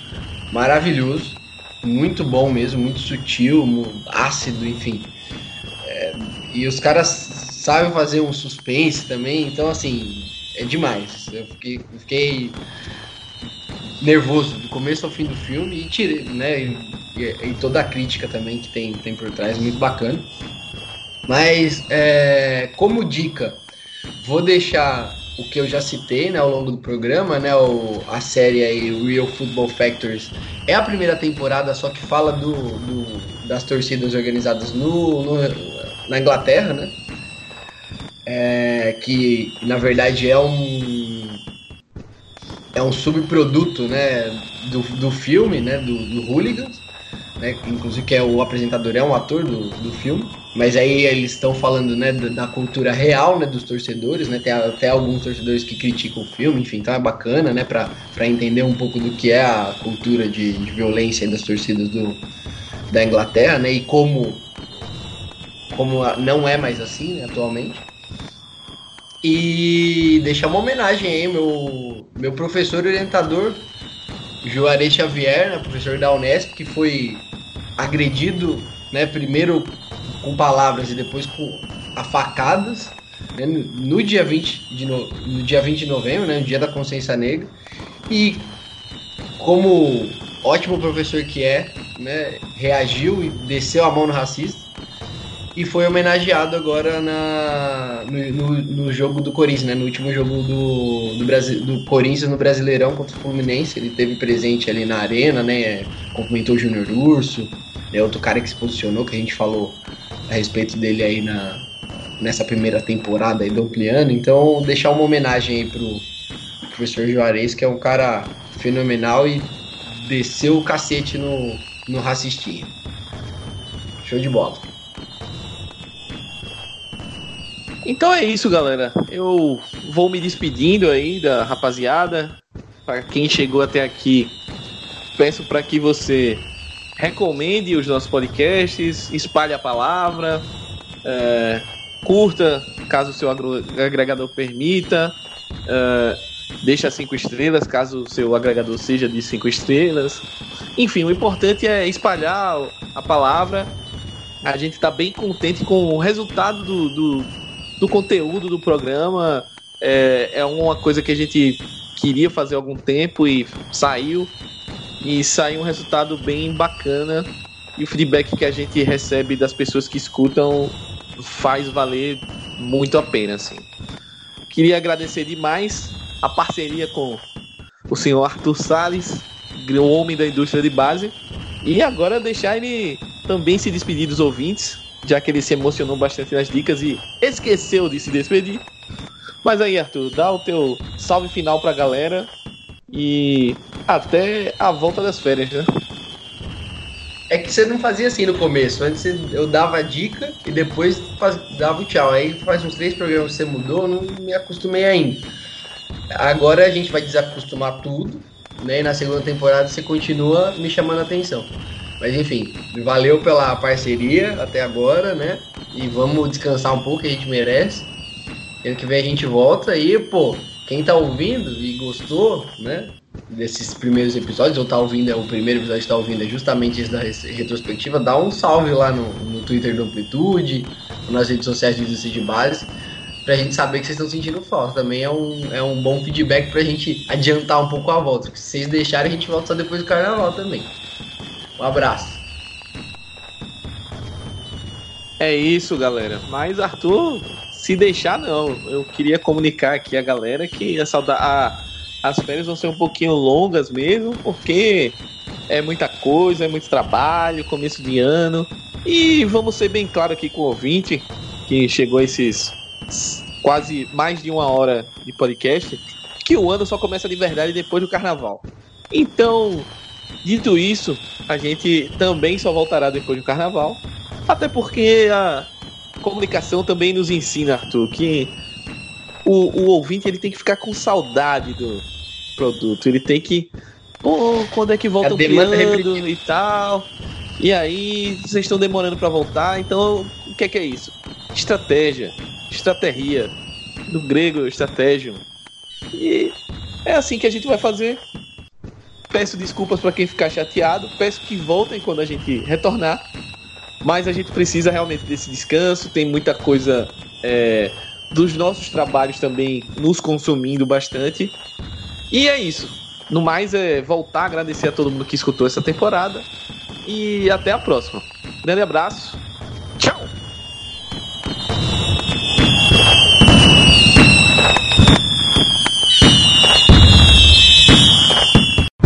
maravilhoso muito bom mesmo, muito sutil, ácido, enfim. É, e os caras sabem fazer um suspense também, então assim, é demais. Eu fiquei, fiquei nervoso do começo ao fim do filme e tirei, né? E, e, toda a crítica também que tem, tem por trás, muito bacana. Mas é, como dica, vou deixar o que eu já citei né, ao longo do programa, né, o, a série aí, Real Football Factors, é a primeira temporada, só que fala do, do das torcidas organizadas no, no, na Inglaterra, né? É, que na verdade é um é um subproduto né, do, do filme, né, do, do Hooligans, né, inclusive que é o apresentador é um ator do, do filme. Mas aí eles estão falando, né, da, cultura real, né, dos torcedores, né, tem até alguns torcedores que criticam o filme, enfim, então é bacana, né, para entender um pouco do que é a cultura de, de violência das torcidas do, da Inglaterra, né, e como, como não é mais assim, né, atualmente. E deixar uma homenagem aí, meu, meu professor orientador, Juarez Xavier, né, professor da Unesp, que foi agredido, né, primeiro com palavras e depois com a facadas, né, no dia 20 de no, no dia 20 de novembro, né, no dia da consciência negra. E como ótimo professor que é, né, reagiu e desceu a mão no racista e foi homenageado agora na, no, no, no, jogo do Corinthians, né? No último jogo do, do, Brasil, do Corinthians no Brasileirão contra o Fluminense. Ele teve presente ali na arena, né? Cumprimentou o Júnior Urso, é outro cara que se posicionou, que a gente falou a respeito dele aí na, nessa primeira temporada aí do Ampliano. Então, deixar uma homenagem aí pro professor Juarez, que é um cara fenomenal e desceu o cacete no, no racistinha. Show de bola. Então é isso, galera. Eu vou me despedindo aí da rapaziada. Para quem chegou até aqui, peço para que você recomende os nossos podcasts, espalhe a palavra, é, curta, caso o seu agregador permita, é, deixa cinco estrelas, caso o seu agregador seja de cinco estrelas. Enfim, o importante é espalhar a palavra. A gente está bem contente com o resultado do, do, do conteúdo do programa. É, é uma coisa que a gente queria fazer há algum tempo e saiu e sai um resultado bem bacana. E o feedback que a gente recebe das pessoas que escutam faz valer muito a pena, assim. Queria agradecer demais a parceria com o senhor Arthur Salles, o homem da indústria de base. E agora deixar ele também se despedir dos ouvintes, já que ele se emocionou bastante nas dicas e esqueceu de se despedir. Mas aí, Arthur, dá o teu salve final pra galera e até a volta das férias, né? É que você não fazia assim no começo. Antes eu dava a dica e depois faz, dava o tchau. Aí faz uns três programas que você mudou, não me acostumei ainda. agora a gente vai desacostumar tudo, né? E na segunda temporada você continua me chamando a atenção. Mas enfim, valeu pela parceria até agora, né? E vamos descansar um pouco, a gente merece. Ano que vem a gente volta e, pô, quem tá ouvindo e gostou, né? Desses primeiros episódios, ou tá ouvindo, é o primeiro episódio que tá ouvindo é justamente esse da retrospectiva, dá um salve lá no, no Twitter do Amplitude, nas redes sociais do Indústria de Base, pra gente saber que vocês estão sentindo falta. Também é um, é um bom feedback pra gente adiantar um pouco a volta. Se vocês deixarem, a gente volta só depois do carnaval também. Um abraço. É isso, galera. Mas Arthur, se deixar, não. Eu queria comunicar aqui a galera que a sauda a, as férias vão ser um pouquinho longas mesmo, porque é muita coisa, é muito trabalho, começo de ano. E vamos ser bem claro aqui com o ouvinte, que chegou esses quase mais de uma hora de podcast, que o ano só começa de verdade depois do carnaval. Então, dito isso, a gente também só voltará depois do carnaval. Até porque a comunicação também nos ensina, Arthur, que o, o ouvinte ele tem que ficar com saudade do produto. Ele tem que. Pô, quando é que voltam criando e tal? E aí, vocês estão demorando para voltar, então o que é que é isso? Estratégia, estratégia, do grego estratégia. E é assim que a gente vai fazer. Peço desculpas para quem ficar chateado, peço que voltem quando a gente retornar. Mas a gente precisa realmente desse descanso, tem muita coisa é, dos nossos trabalhos também nos consumindo bastante. E é isso. No mais, é voltar a agradecer a todo mundo que escutou essa temporada. E até a próxima. Grande abraço